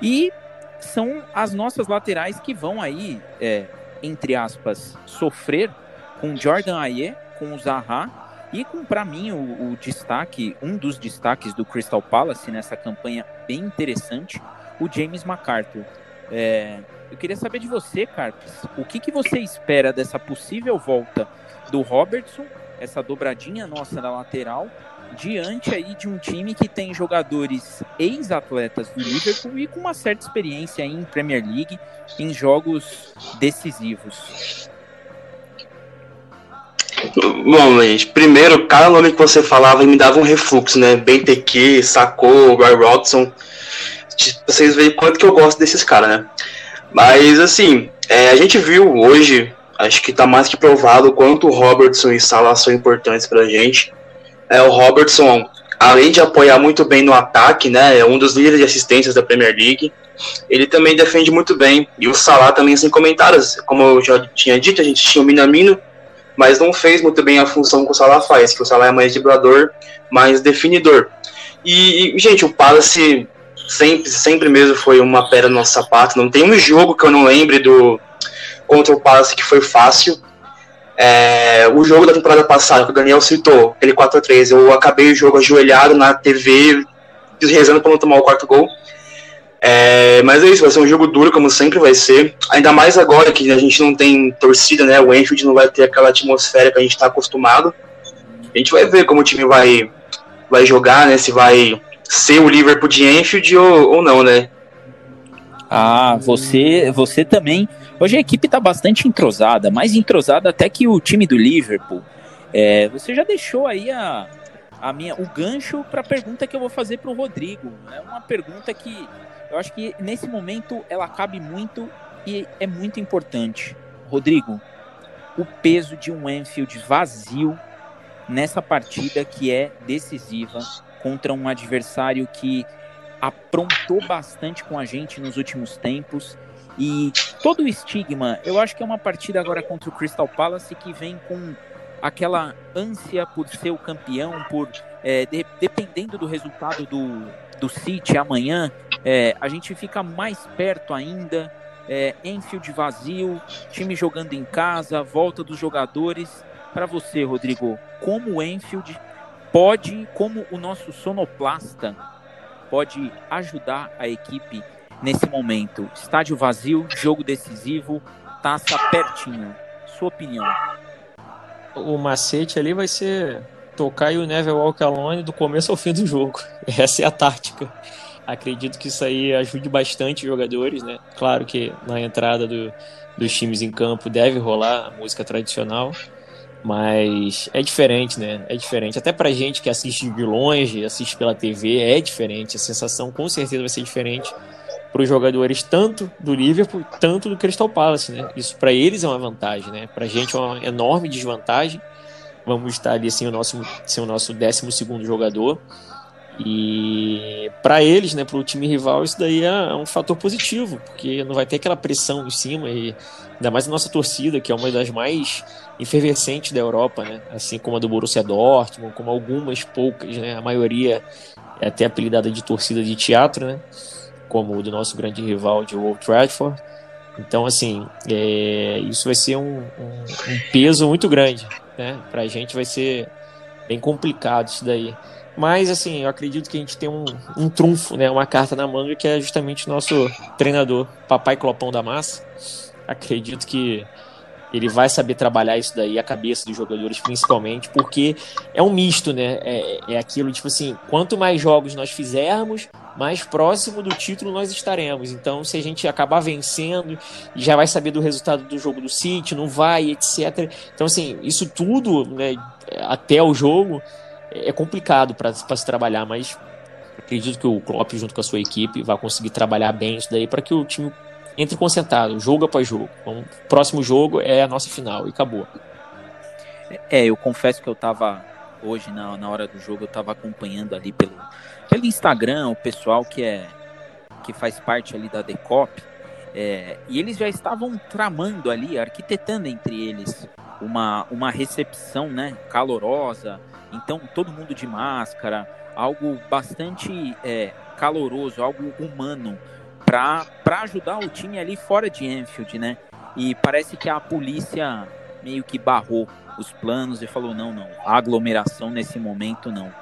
e são as nossas laterais que vão aí, é, entre aspas, sofrer com Jordan Aye, com o Zaha e com, para mim, o, o, destaque, um dos destaques do Crystal Palace nessa campanha bem interessante, o James MacArthur. É, eu queria saber de você, Carpes, o que, que você espera dessa possível volta do Robertson, essa dobradinha nossa na lateral, diante aí de um time que tem jogadores ex-atletas do Liverpool e com uma certa experiência em Premier League, em jogos decisivos. Bom, gente, primeiro, cada nome que você falava me dava um refluxo, né? Benteke, Sacou, Roy Rodson. Vocês veem quanto que eu gosto desses caras, né? Mas, assim, é, a gente viu hoje, acho que tá mais que provado quanto o Robertson e Salah são importantes pra gente. É, o Robertson, além de apoiar muito bem no ataque, né? É um dos líderes de assistências da Premier League. Ele também defende muito bem. E o Salah também, sem comentários. Como eu já tinha dito, a gente tinha o Minamino, mas não fez muito bem a função que o Salah faz, que o Salah é mais driblador, mais definidor. E, e, gente, o Palace sempre, sempre mesmo foi uma pedra no nosso sapato. Não tem um jogo que eu não lembre do contra o Palace que foi fácil. É, o jogo da temporada passada, que o Daniel citou, aquele 4x3, eu acabei o jogo ajoelhado na TV, rezando para não tomar o quarto gol. É, mas é isso, vai ser um jogo duro, como sempre vai ser. Ainda mais agora que a gente não tem torcida, né? O Enfield não vai ter aquela atmosfera que a gente está acostumado. A gente vai ver como o time vai, vai jogar, né? Se vai ser o Liverpool de Enfield ou, ou não, né? Ah, você, você também. Hoje a equipe está bastante entrosada, mais entrosada até que o time do Liverpool. É, você já deixou aí a, a minha, o gancho para a pergunta que eu vou fazer para o Rodrigo. É uma pergunta que eu acho que nesse momento ela cabe muito e é muito importante. Rodrigo, o peso de um Enfield vazio nessa partida que é decisiva contra um adversário que aprontou bastante com a gente nos últimos tempos e todo o estigma, eu acho que é uma partida agora contra o Crystal Palace que vem com aquela ânsia por ser o campeão, por é, de, dependendo do resultado do, do City amanhã, é, a gente fica mais perto ainda. É, Enfield vazio, time jogando em casa, volta dos jogadores. Para você, Rodrigo, como o Enfield pode, como o nosso sonoplasta pode ajudar a equipe nesse momento? Estádio vazio, jogo decisivo, taça pertinho. Sua opinião? O macete ali vai ser tocar o Neville Walk do começo ao fim do jogo. (laughs) Essa é a tática. Acredito que isso aí ajude bastante os jogadores, né? Claro que na entrada do, dos times em campo deve rolar a música tradicional, mas é diferente, né? É diferente. Até pra gente que assiste de longe, assiste pela TV, é diferente. A sensação com certeza vai ser diferente para os jogadores tanto do Liverpool, tanto do Crystal Palace, né? Isso para eles é uma vantagem, né? Pra gente é uma enorme desvantagem vamos estar ali sem o nosso, sem o nosso 12 segundo jogador. E para eles, né, para o time rival, isso daí é um fator positivo, porque não vai ter aquela pressão em cima e ainda mais a nossa torcida, que é uma das mais efervescentes da Europa, né, assim como a do Borussia Dortmund, como algumas poucas, né, a maioria é até apelidada de torcida de teatro, né, como o do nosso grande rival de Old Trafford. Então, assim, é, isso vai ser um, um, um peso muito grande né? Pra gente vai ser bem complicado isso daí. Mas, assim, eu acredito que a gente tem um, um trunfo, né? Uma carta na manga que é justamente nosso treinador, Papai Clopão da Massa. Acredito que ele vai saber trabalhar isso daí, a cabeça dos jogadores principalmente, porque é um misto, né? É, é aquilo, tipo assim, quanto mais jogos nós fizermos, mais próximo do título nós estaremos. Então, se a gente acabar vencendo, já vai saber do resultado do jogo do City, não vai, etc. Então, assim, isso tudo, né, até o jogo, é complicado para se trabalhar, mas acredito que o Klopp, junto com a sua equipe, vai conseguir trabalhar bem isso daí para que o time entre concentrado, jogo após jogo. Então, próximo jogo é a nossa final e acabou. É, eu confesso que eu tava hoje na, na hora do jogo eu tava acompanhando ali pelo, pelo Instagram o pessoal que é que faz parte ali da Decop é, e eles já estavam tramando ali, arquitetando entre eles uma, uma recepção né, calorosa, então todo mundo de máscara, algo bastante é, caloroso, algo humano para ajudar o time ali fora de Enfield, né? E parece que a polícia meio que barrou os planos e falou não, não, aglomeração nesse momento não.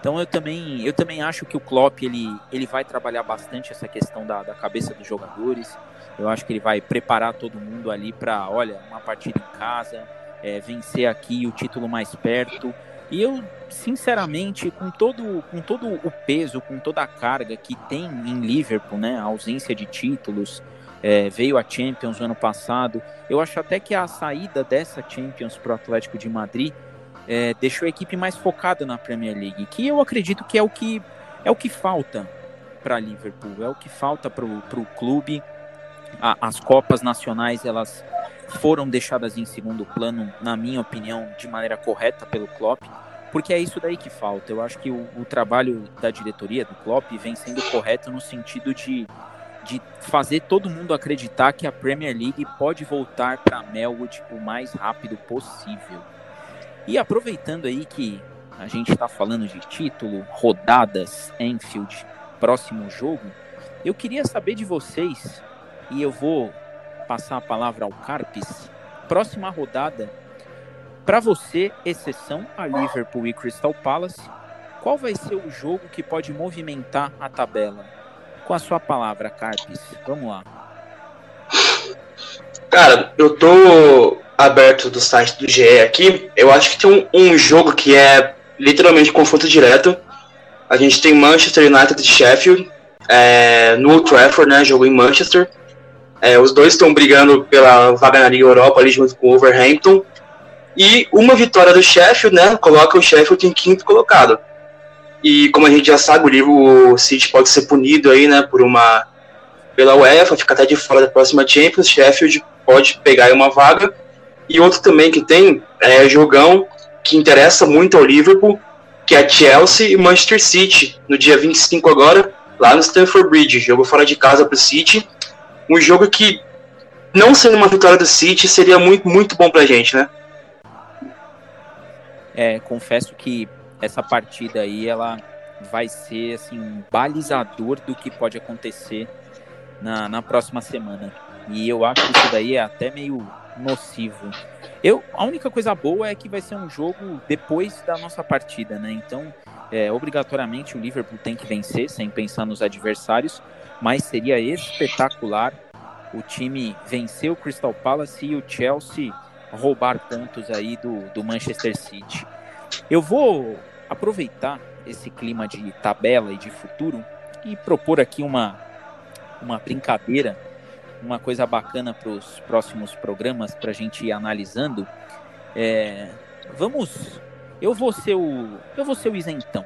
Então eu também, eu também acho que o Klopp ele, ele vai trabalhar bastante essa questão da, da cabeça dos jogadores. Eu acho que ele vai preparar todo mundo ali para, olha, uma partida em casa, é, vencer aqui o título mais perto. E eu, sinceramente, com todo, com todo o peso, com toda a carga que tem em Liverpool, né, a ausência de títulos, é, veio a Champions no ano passado, eu acho até que a saída dessa Champions para o Atlético de Madrid é, deixou a equipe mais focada na Premier League, que eu acredito que é o que, é o que falta para Liverpool, é o que falta para o clube. A, as Copas Nacionais, elas foram deixadas em segundo plano, na minha opinião, de maneira correta pelo Klopp, porque é isso daí que falta. Eu acho que o, o trabalho da diretoria do Klopp vem sendo correto no sentido de, de fazer todo mundo acreditar que a Premier League pode voltar para Melwood o mais rápido possível. E aproveitando aí que a gente está falando de título, rodadas, Enfield, próximo jogo, eu queria saber de vocês, e eu vou passar a palavra ao Carpes. Próxima rodada, para você, exceção a Liverpool e Crystal Palace, qual vai ser o jogo que pode movimentar a tabela? Com a sua palavra, Carpes, vamos lá. Cara, eu tô aberto do site do GE aqui. Eu acho que tem um, um jogo que é literalmente confronto direto. A gente tem Manchester United e Sheffield é, no Old Trafford, né? Jogo em Manchester. É, os dois estão brigando pela vaga na Liga Europa ali junto com o Wolverhampton. E uma vitória do Sheffield, né, coloca o Sheffield em quinto colocado. E como a gente já sabe, o livro City pode ser punido aí, né, por uma pela UEFA, fica até de fora da próxima Champions. Sheffield pode pegar uma vaga. E outro também que tem é jogão que interessa muito ao Liverpool, que é Chelsea e Manchester City, no dia 25 agora, lá no Stamford Bridge. Jogo fora de casa para o City um jogo que, não sendo uma vitória do City, seria muito, muito bom pra gente, né? É, confesso que essa partida aí, ela vai ser assim, um balizador do que pode acontecer na, na próxima semana. E eu acho que isso daí é até meio nocivo. Eu, a única coisa boa é que vai ser um jogo depois da nossa partida, né? Então, é, obrigatoriamente o Liverpool tem que vencer, sem pensar nos adversários mas seria espetacular o time vencer o Crystal Palace e o Chelsea roubar pontos aí do, do Manchester City. Eu vou aproveitar esse clima de tabela e de futuro e propor aqui uma, uma brincadeira, uma coisa bacana para os próximos programas para a gente ir analisando. É, vamos, eu vou ser o, eu vou ser o isentão.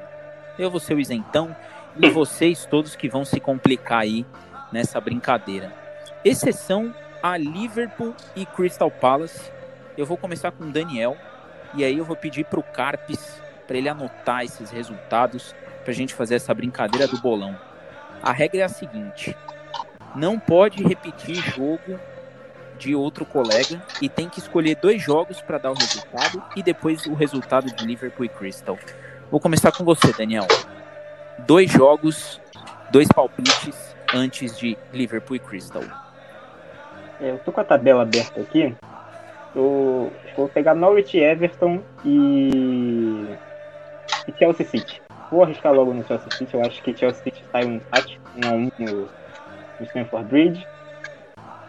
Eu vou ser o isentão e vocês todos que vão se complicar aí nessa brincadeira. Exceção a Liverpool e Crystal Palace. Eu vou começar com o Daniel e aí eu vou pedir para o Carpes para ele anotar esses resultados para a gente fazer essa brincadeira do bolão. A regra é a seguinte: não pode repetir jogo de outro colega e tem que escolher dois jogos para dar o resultado e depois o resultado de Liverpool e Crystal. Vou começar com você, Daniel dois jogos, dois palpites antes de Liverpool e Crystal. É, eu tô com a tabela aberta aqui. Eu vou pegar Norwich Everton e... e Chelsea City. Vou arriscar logo no Chelsea City. Eu acho que Chelsea City sai um empate, 1 a 1 no, no Stamford Bridge.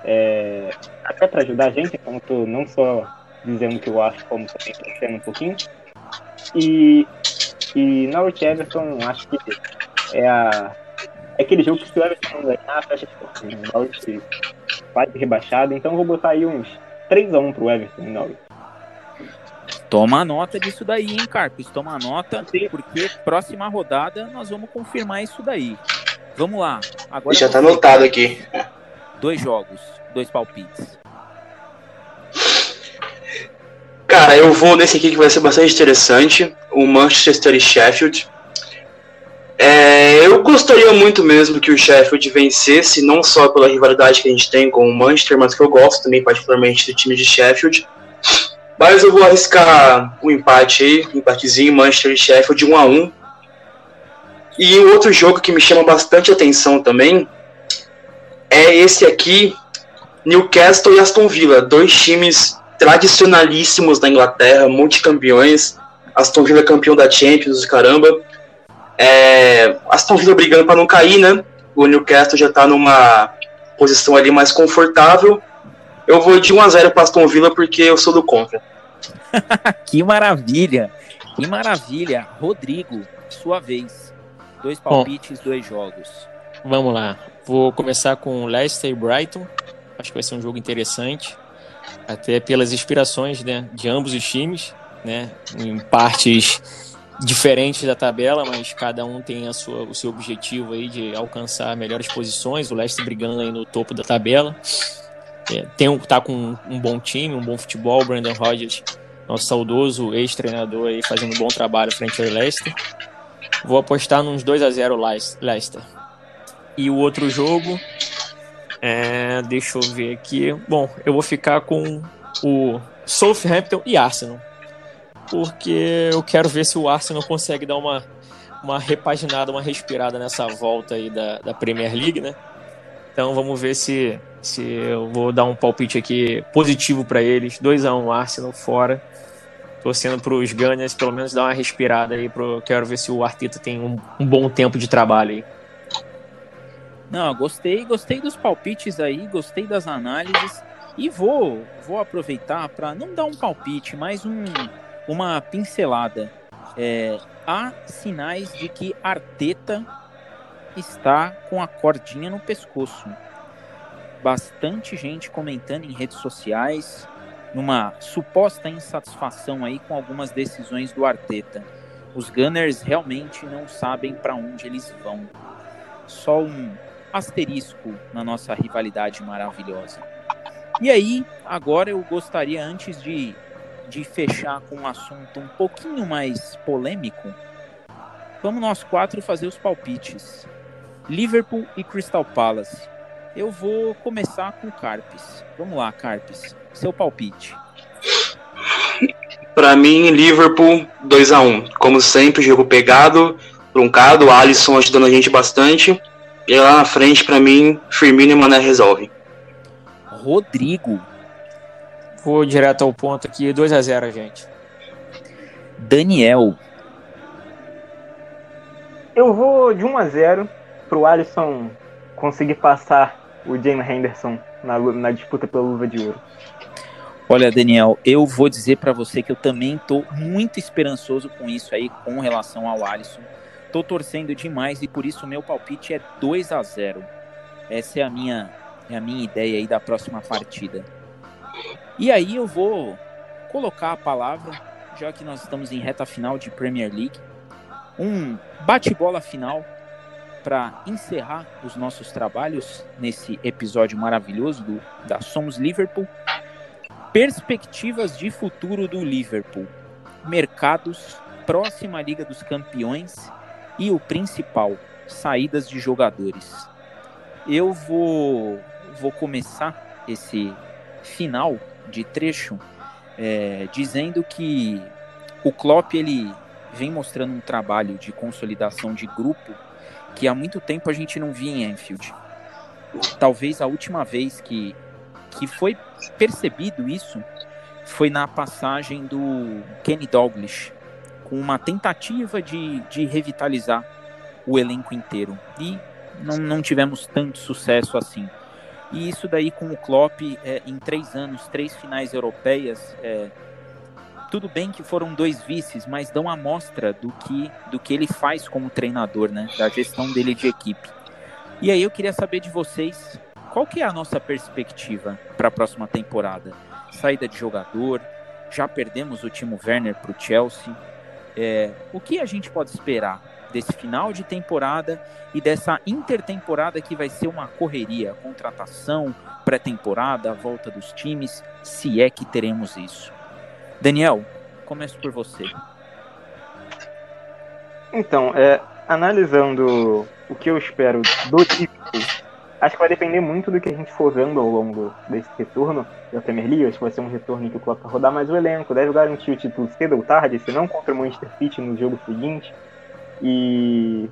É, até para ajudar a gente, como tô não só dizendo que eu acho, como também crescendo um pouquinho. E e Norwich Everton, acho que é, a, é aquele jogo que se o Everton ganhar, fecha. Né? Norwich quase rebaixado, então vou botar aí uns 3x1 pro Everton em Norwich. Toma nota disso daí, hein, Carpes? Toma nota, porque próxima rodada nós vamos confirmar isso daí. Vamos lá. Agora já tá anotado aqui. dois jogos, dois palpites. Cara, eu vou nesse aqui que vai ser bastante interessante, o Manchester e Sheffield. É, eu gostaria muito mesmo que o Sheffield vencesse, não só pela rivalidade que a gente tem com o Manchester, mas que eu gosto também particularmente do time de Sheffield. Mas eu vou arriscar um empate aí, um empatezinho, Manchester e Sheffield 1 a 1 E outro jogo que me chama bastante atenção também é esse aqui, Newcastle e Aston Villa, dois times tradicionalíssimos da Inglaterra, multicampeões. Aston Villa campeão da Champions, caramba. É, Aston Villa brigando para não cair, né? O Newcastle já está numa posição ali mais confortável. Eu vou de 1 a 0 para Aston Villa porque eu sou do contra. (laughs) que maravilha! Que maravilha! Rodrigo, sua vez. Dois palpites, Bom, dois jogos. Vamos lá. Vou começar com Leicester e Brighton. Acho que vai ser um jogo interessante. Até pelas inspirações né, de ambos os times, né? Em partes diferentes da tabela, mas cada um tem a sua, o seu objetivo aí de alcançar melhores posições. O Leicester brigando aí no topo da tabela. É, tem um, tá com um bom time, um bom futebol. Brandon Rodgers, nosso saudoso ex-treinador aí, fazendo um bom trabalho frente ao Leicester. Vou apostar nos 2 a 0 Leicester. E o outro jogo, é, deixa eu ver aqui. Bom, eu vou ficar com o Southampton e Arsenal. Porque eu quero ver se o Arsenal consegue dar uma, uma repaginada, uma respirada nessa volta aí da, da Premier League, né? Então vamos ver se se eu vou dar um palpite aqui positivo para eles. 2 a 1 um, Arsenal fora. Torcendo para os Gunners pelo menos dar uma respirada aí. Pro... Quero ver se o Arteta tem um, um bom tempo de trabalho aí. Não, gostei, gostei dos palpites aí, gostei das análises e vou, vou aproveitar para não dar um palpite, mas um, uma pincelada. É, há sinais de que Arteta está com a cordinha no pescoço bastante gente comentando em redes sociais, numa suposta insatisfação aí com algumas decisões do Arteta. Os Gunners realmente não sabem para onde eles vão. Só um asterisco na nossa rivalidade maravilhosa. E aí, agora eu gostaria, antes de, de fechar com um assunto um pouquinho mais polêmico, vamos nós quatro fazer os palpites. Liverpool e Crystal Palace. Eu vou começar com o Carpes. Vamos lá, Carpes. Seu palpite. Para mim, Liverpool 2 a 1 Como sempre, jogo pegado, truncado. Alisson ajudando a gente bastante. E lá na frente, para mim, Firmino e Mané resolvem. Rodrigo. Vou direto ao ponto aqui, 2 a 0 gente. Daniel. Eu vou de 1 a 0 pro Alisson conseguir passar o James Henderson na, na disputa pela luva de ouro? Olha, Daniel, eu vou dizer para você que eu também estou muito esperançoso com isso aí, com relação ao Alisson. Estou torcendo demais e por isso meu palpite é 2 a 0. Essa é a minha, é a minha ideia aí da próxima partida. E aí eu vou colocar a palavra, já que nós estamos em reta final de Premier League, um bate-bola final para encerrar os nossos trabalhos nesse episódio maravilhoso do, da Somos Liverpool. Perspectivas de futuro do Liverpool. Mercados, próxima Liga dos Campeões e o principal, saídas de jogadores. Eu vou, vou começar esse final de trecho é, dizendo que o Klopp ele vem mostrando um trabalho de consolidação de grupo que há muito tempo a gente não via em Enfield. Talvez a última vez que, que foi percebido isso foi na passagem do Kenny Douglas, com uma tentativa de, de revitalizar o elenco inteiro. E não, não tivemos tanto sucesso assim. E isso daí com o Klopp, é, em três anos, três finais europeias, é, tudo bem que foram dois vices, mas dão amostra do que, do que ele faz como treinador, né? Da gestão dele de equipe. E aí eu queria saber de vocês, qual que é a nossa perspectiva para a próxima temporada? Saída de jogador, já perdemos o Timo Werner para o Chelsea. É, o que a gente pode esperar desse final de temporada e dessa intertemporada que vai ser uma correria, contratação, pré-temporada, volta dos times, se é que teremos isso. Daniel, começo por você. Então, é, analisando o que eu espero do título, acho que vai depender muito do que a gente for vendo ao longo desse retorno da Premier League. Acho que vai ser um retorno que o Klopp vai rodar mais o elenco, deve garantir o título cedo ou tarde, se não contra o Manchester City no jogo seguinte. E,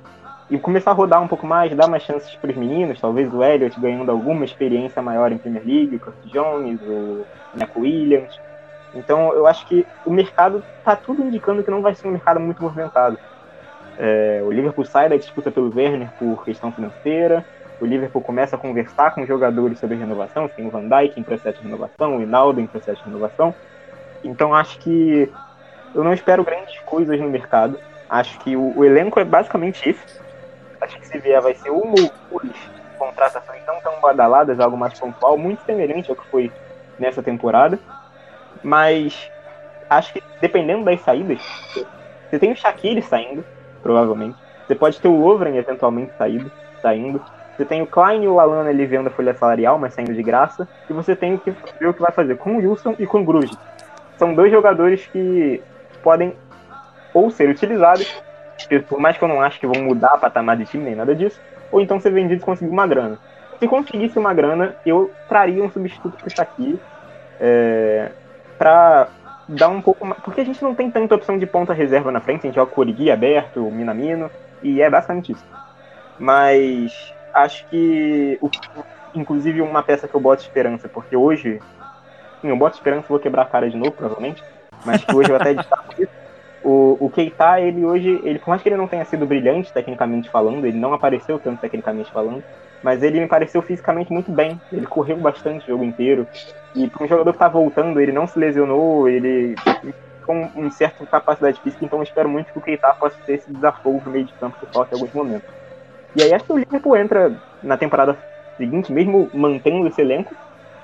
e começar a rodar um pouco mais, dar mais chances para os meninos, talvez o Elliot ganhando alguma experiência maior em Premier League, o Curtis Jones, o Neco Williams. Então eu acho que o mercado está tudo indicando que não vai ser um mercado muito movimentado. É, o Liverpool sai da disputa pelo Werner por questão financeira. O Liverpool começa a conversar com jogadores sobre renovação. Tem o Van Dijk em processo de renovação, o Hinaldo em processo de renovação. Então acho que eu não espero grandes coisas no mercado. Acho que o, o elenco é basicamente isso. Acho que se vier vai ser uma ou duas contratações não tão badaladas, algo mais pontual, muito semelhante ao que foi nessa temporada. Mas acho que dependendo das saídas, você tem o Shaqiri saindo, provavelmente. Você pode ter o Lovren eventualmente saído, saindo. Você tem o Klein e o Alana ali vendo a folha salarial, mas saindo de graça. E você tem que ver o que vai fazer com o Wilson e com o Gruji. São dois jogadores que podem ou ser utilizados, por mais que eu não acho que vão mudar patamar de time nem nada disso, ou então ser vendidos e conseguir uma grana. Se conseguisse uma grana, eu traria um substituto para o Shaqiri é, para dar um pouco mais. Porque a gente não tem tanta opção de ponta reserva na frente, a gente joga com o Origui aberto, o Minamino, e é basicamente isso. Mas acho que, o, inclusive, uma peça que eu boto esperança, porque hoje, sim, eu boto esperança, vou quebrar a cara de novo, provavelmente, mas que hoje eu até (laughs) destaco isso. O, o Keita, ele hoje, ele, por mais que ele não tenha sido brilhante tecnicamente falando, ele não apareceu tanto tecnicamente falando, mas ele me pareceu fisicamente muito bem. Ele correu bastante o jogo inteiro. E para um jogador que está voltando, ele não se lesionou, ele com uma certa capacidade física, então eu espero muito que o Keita possa ter esse desafogo no meio de campo que falta em alguns momentos. E aí acho que o Liverpool entra na temporada seguinte, mesmo mantendo esse elenco,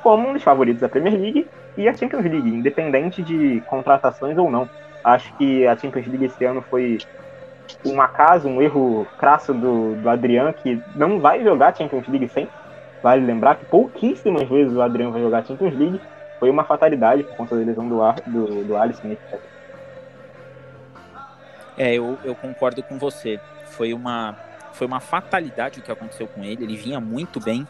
como um dos favoritos da Premier League e a Champions League, independente de contratações ou não. Acho que a Champions League esse ano foi um acaso, um erro crasso do, do Adriano, que não vai jogar Champions League sem. Vale lembrar que pouquíssimas vezes o Adriano vai jogar Champions League. Foi uma fatalidade por conta da lesão do, do, do Alisson. É, eu, eu concordo com você. Foi uma, foi uma fatalidade o que aconteceu com ele. Ele vinha muito bem.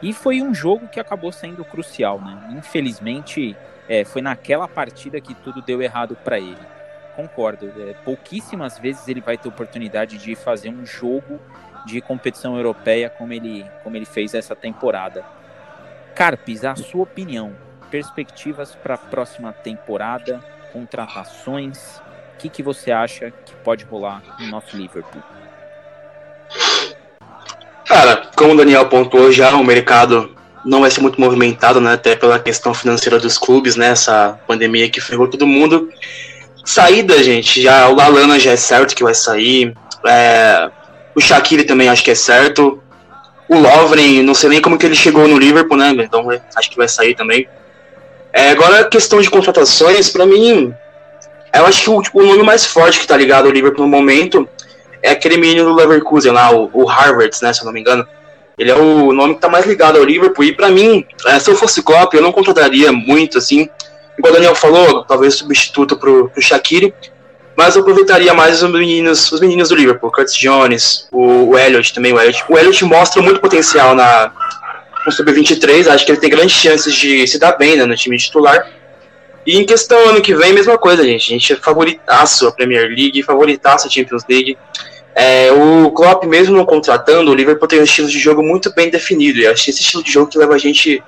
E foi um jogo que acabou sendo crucial, né? Infelizmente, é, foi naquela partida que tudo deu errado para ele. Concordo. É, pouquíssimas vezes ele vai ter oportunidade de fazer um jogo de competição europeia como ele, como ele fez essa temporada. Carpes, a sua opinião, perspectivas para a próxima temporada, contratações, o que, que você acha que pode rolar no nosso Liverpool? Cara, como o Daniel pontuou já, o mercado não vai ser muito movimentado, né? Até pela questão financeira dos clubes, né? Essa pandemia que ferrou todo mundo. Saída, gente, já o Lalana já é certo que vai sair. É, o Shaqiri também acho que é certo. O Lovren, não sei nem como que ele chegou no Liverpool, né? Então acho que vai sair também. É, agora a questão de contratações, para mim, eu acho que o, o, nome mais forte que tá ligado ao Liverpool no momento é aquele menino do Leverkusen lá, o, o Harvard, né? Se eu não me engano. Ele é o nome que tá mais ligado ao Liverpool. E para mim, é, se eu fosse Klopp, eu não contrataria muito, assim. Igual o Daniel falou, talvez substituto pro, pro Shaqiri. Mas eu aproveitaria mais os meninos, os meninos do Liverpool, Curtis Jones, o, o Elliot também. O Elliot, o Elliot mostra muito potencial na, no Sub-23. Acho que ele tem grandes chances de se dar bem né, no time titular. E em questão ano que vem, mesma coisa, gente. A gente é favoritaço a Premier League, favoritaço a Champions League. É, o Klopp, mesmo não contratando, o Liverpool tem um estilo de jogo muito bem definido. E acho que esse estilo de jogo que leva a gente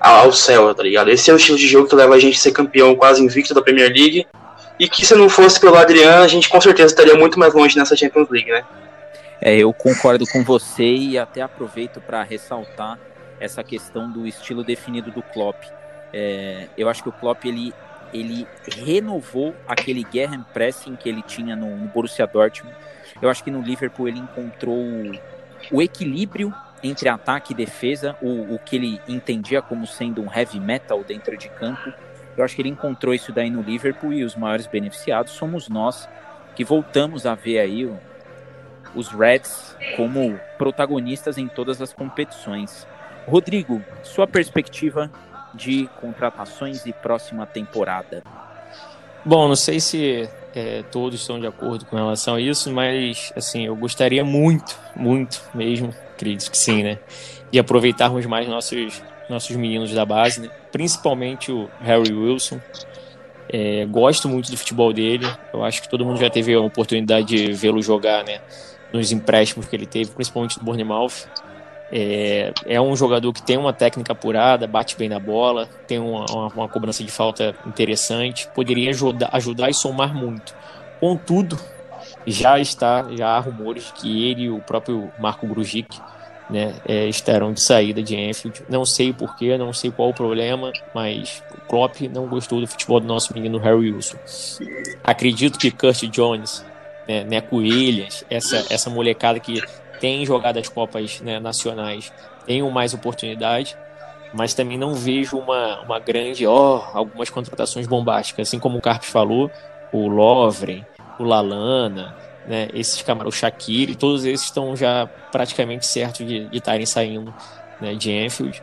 ao céu, tá ligado? Esse é o estilo de jogo que leva a gente a ser campeão quase invicto da Premier League. E que se não fosse pelo Adriano, a gente com certeza estaria muito mais longe nessa Champions League, né? É, eu concordo com você e até aproveito para ressaltar essa questão do estilo definido do Klopp. É, eu acho que o Klopp ele, ele renovou aquele Guerra Pressing que ele tinha no, no Borussia Dortmund eu acho que no Liverpool ele encontrou o equilíbrio entre ataque e defesa, o, o que ele entendia como sendo um heavy metal dentro de campo. Eu acho que ele encontrou isso daí no Liverpool e os maiores beneficiados somos nós que voltamos a ver aí o, os Reds como protagonistas em todas as competições. Rodrigo, sua perspectiva de contratações e próxima temporada? Bom, não sei se é, todos estão de acordo com relação a isso, mas assim, eu gostaria muito, muito mesmo, acredito que sim, né? De aproveitarmos mais nossos, nossos meninos da base, né? principalmente o Harry Wilson. É, gosto muito do futebol dele. Eu acho que todo mundo já teve a oportunidade de vê-lo jogar, né? Nos empréstimos que ele teve, principalmente do Bournemouth. É, é, um jogador que tem uma técnica apurada, bate bem na bola, tem uma, uma, uma cobrança de falta interessante, poderia ajudar, ajudar e somar muito. Contudo, já está, já há rumores que ele e o próprio Marco Grujic né, é, estarão de saída de Enfield. Não sei porquê, não sei qual o problema, mas o Klopp não gostou do futebol do nosso menino Harry Wilson. Acredito que Kurt Jones, né, Neco Williams, essa, essa molecada que tem jogado as Copas né, nacionais, tenham mais oportunidade, mas também não vejo uma, uma grande, ó, oh, algumas contratações bombásticas, assim como o Carpes falou, o Lovren, o Lalana, né, esses camaradas, o Shaqiri, todos esses estão já praticamente certos de estarem saindo né, de Enfield.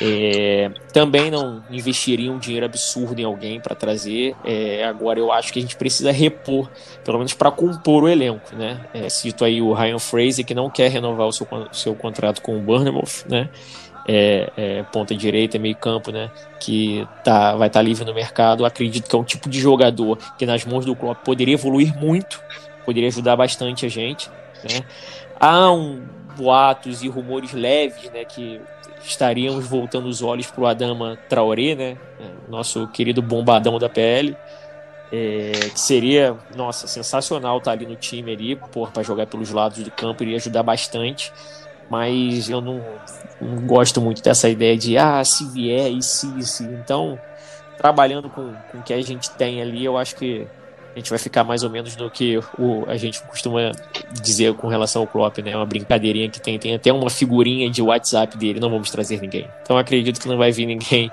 É, também não investiria um dinheiro absurdo em alguém para trazer. É, agora eu acho que a gente precisa repor, pelo menos para compor o elenco. Né? É, cito aí o Ryan Fraser, que não quer renovar o seu, seu contrato com o Bournemouth, né? É, é, ponta direita, meio campo, né? Que tá, vai estar tá livre no mercado. Acredito que é um tipo de jogador que nas mãos do Klopp poderia evoluir muito, poderia ajudar bastante a gente. Né? Há um boatos e rumores leves, né? Que estaríamos voltando os olhos para o Adama Traoré, né? É, nosso querido bombadão da PL. É, que seria, nossa, sensacional estar tá ali no time ali, para jogar pelos lados do campo, iria ajudar bastante. Mas eu não, não, gosto muito dessa ideia de, ah, se vier e se, se. Então, trabalhando com, com o que a gente tem ali, eu acho que a gente vai ficar mais ou menos no que o, a gente costuma dizer com relação ao Klopp, né? Uma brincadeirinha que tem, tem até uma figurinha de WhatsApp dele, não vamos trazer ninguém. Então acredito que não vai vir ninguém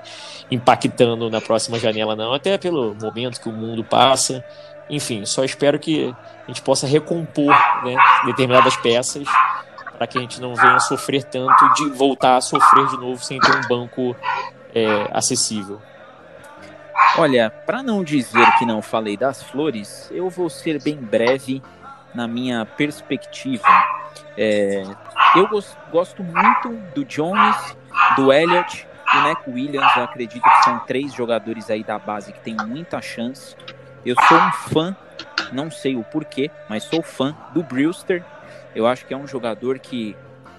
impactando na próxima janela, não, até pelo momento que o mundo passa. Enfim, só espero que a gente possa recompor né, determinadas peças para que a gente não venha sofrer tanto de voltar a sofrer de novo sem ter um banco é, acessível. Olha, para não dizer que não falei das flores, eu vou ser bem breve na minha perspectiva. É, eu gosto muito do Jones, do Elliott, do Neco Williams. Eu acredito que são três jogadores aí da base que tem muita chance. Eu sou um fã, não sei o porquê, mas sou fã do Brewster. Eu acho que é um jogador que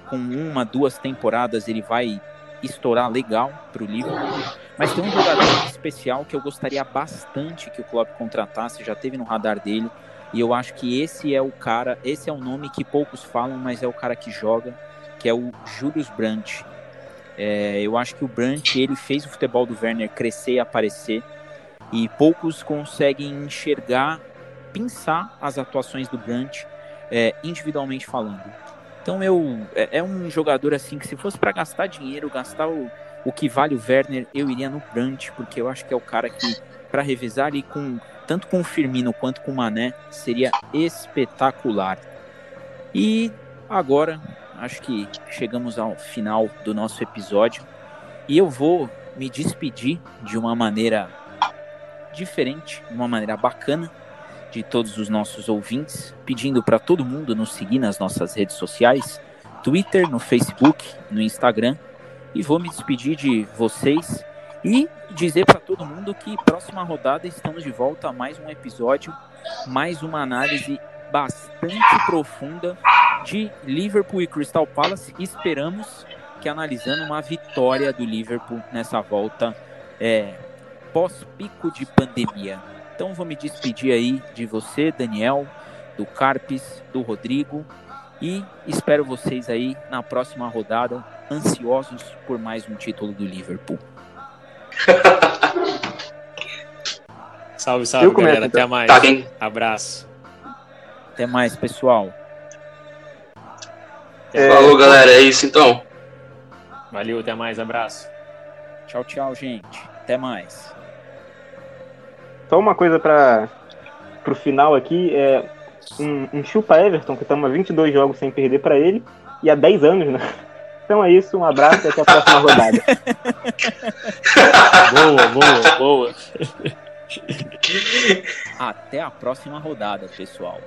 com uma, duas temporadas ele vai estourar legal para o Liverpool. Mas tem um jogador especial que eu gostaria bastante que o Klopp contratasse, já teve no radar dele. E eu acho que esse é o cara, esse é o nome que poucos falam, mas é o cara que joga, que é o Julius Brandt. É, eu acho que o Brandt, ele fez o futebol do Werner crescer e aparecer. E poucos conseguem enxergar, pensar as atuações do Brandt é, individualmente falando. Então eu é, é um jogador assim que se fosse para gastar dinheiro, gastar o, o que vale o Werner, eu iria no Brandt, porque eu acho que é o cara que para revezar ali com tanto com o Firmino quanto com o Mané seria espetacular. E agora acho que chegamos ao final do nosso episódio e eu vou me despedir de uma maneira diferente, de uma maneira bacana de todos os nossos ouvintes, pedindo para todo mundo nos seguir nas nossas redes sociais, Twitter, no Facebook, no Instagram, e vou me despedir de vocês e dizer para todo mundo que próxima rodada estamos de volta a mais um episódio, mais uma análise bastante profunda de Liverpool e Crystal Palace. Esperamos que analisando uma vitória do Liverpool nessa volta é, pós-pico de pandemia. Então vou me despedir aí de você, Daniel, do Carpes, do Rodrigo e espero vocês aí na próxima rodada, ansiosos por mais um título do Liverpool. (laughs) salve, salve, galera. Então. Até mais. Tá, Abraço. Até mais, pessoal. É... Falou, galera. É isso então. Valeu, até mais. Abraço. Tchau, tchau, gente. Até mais. Só uma coisa para pro final aqui, é um, um chupa Everton, que estamos há 22 jogos sem perder para ele, e há 10 anos, né? (laughs) Então é isso, um abraço e até a próxima rodada. (laughs) boa, boa, boa. Até a próxima rodada, pessoal.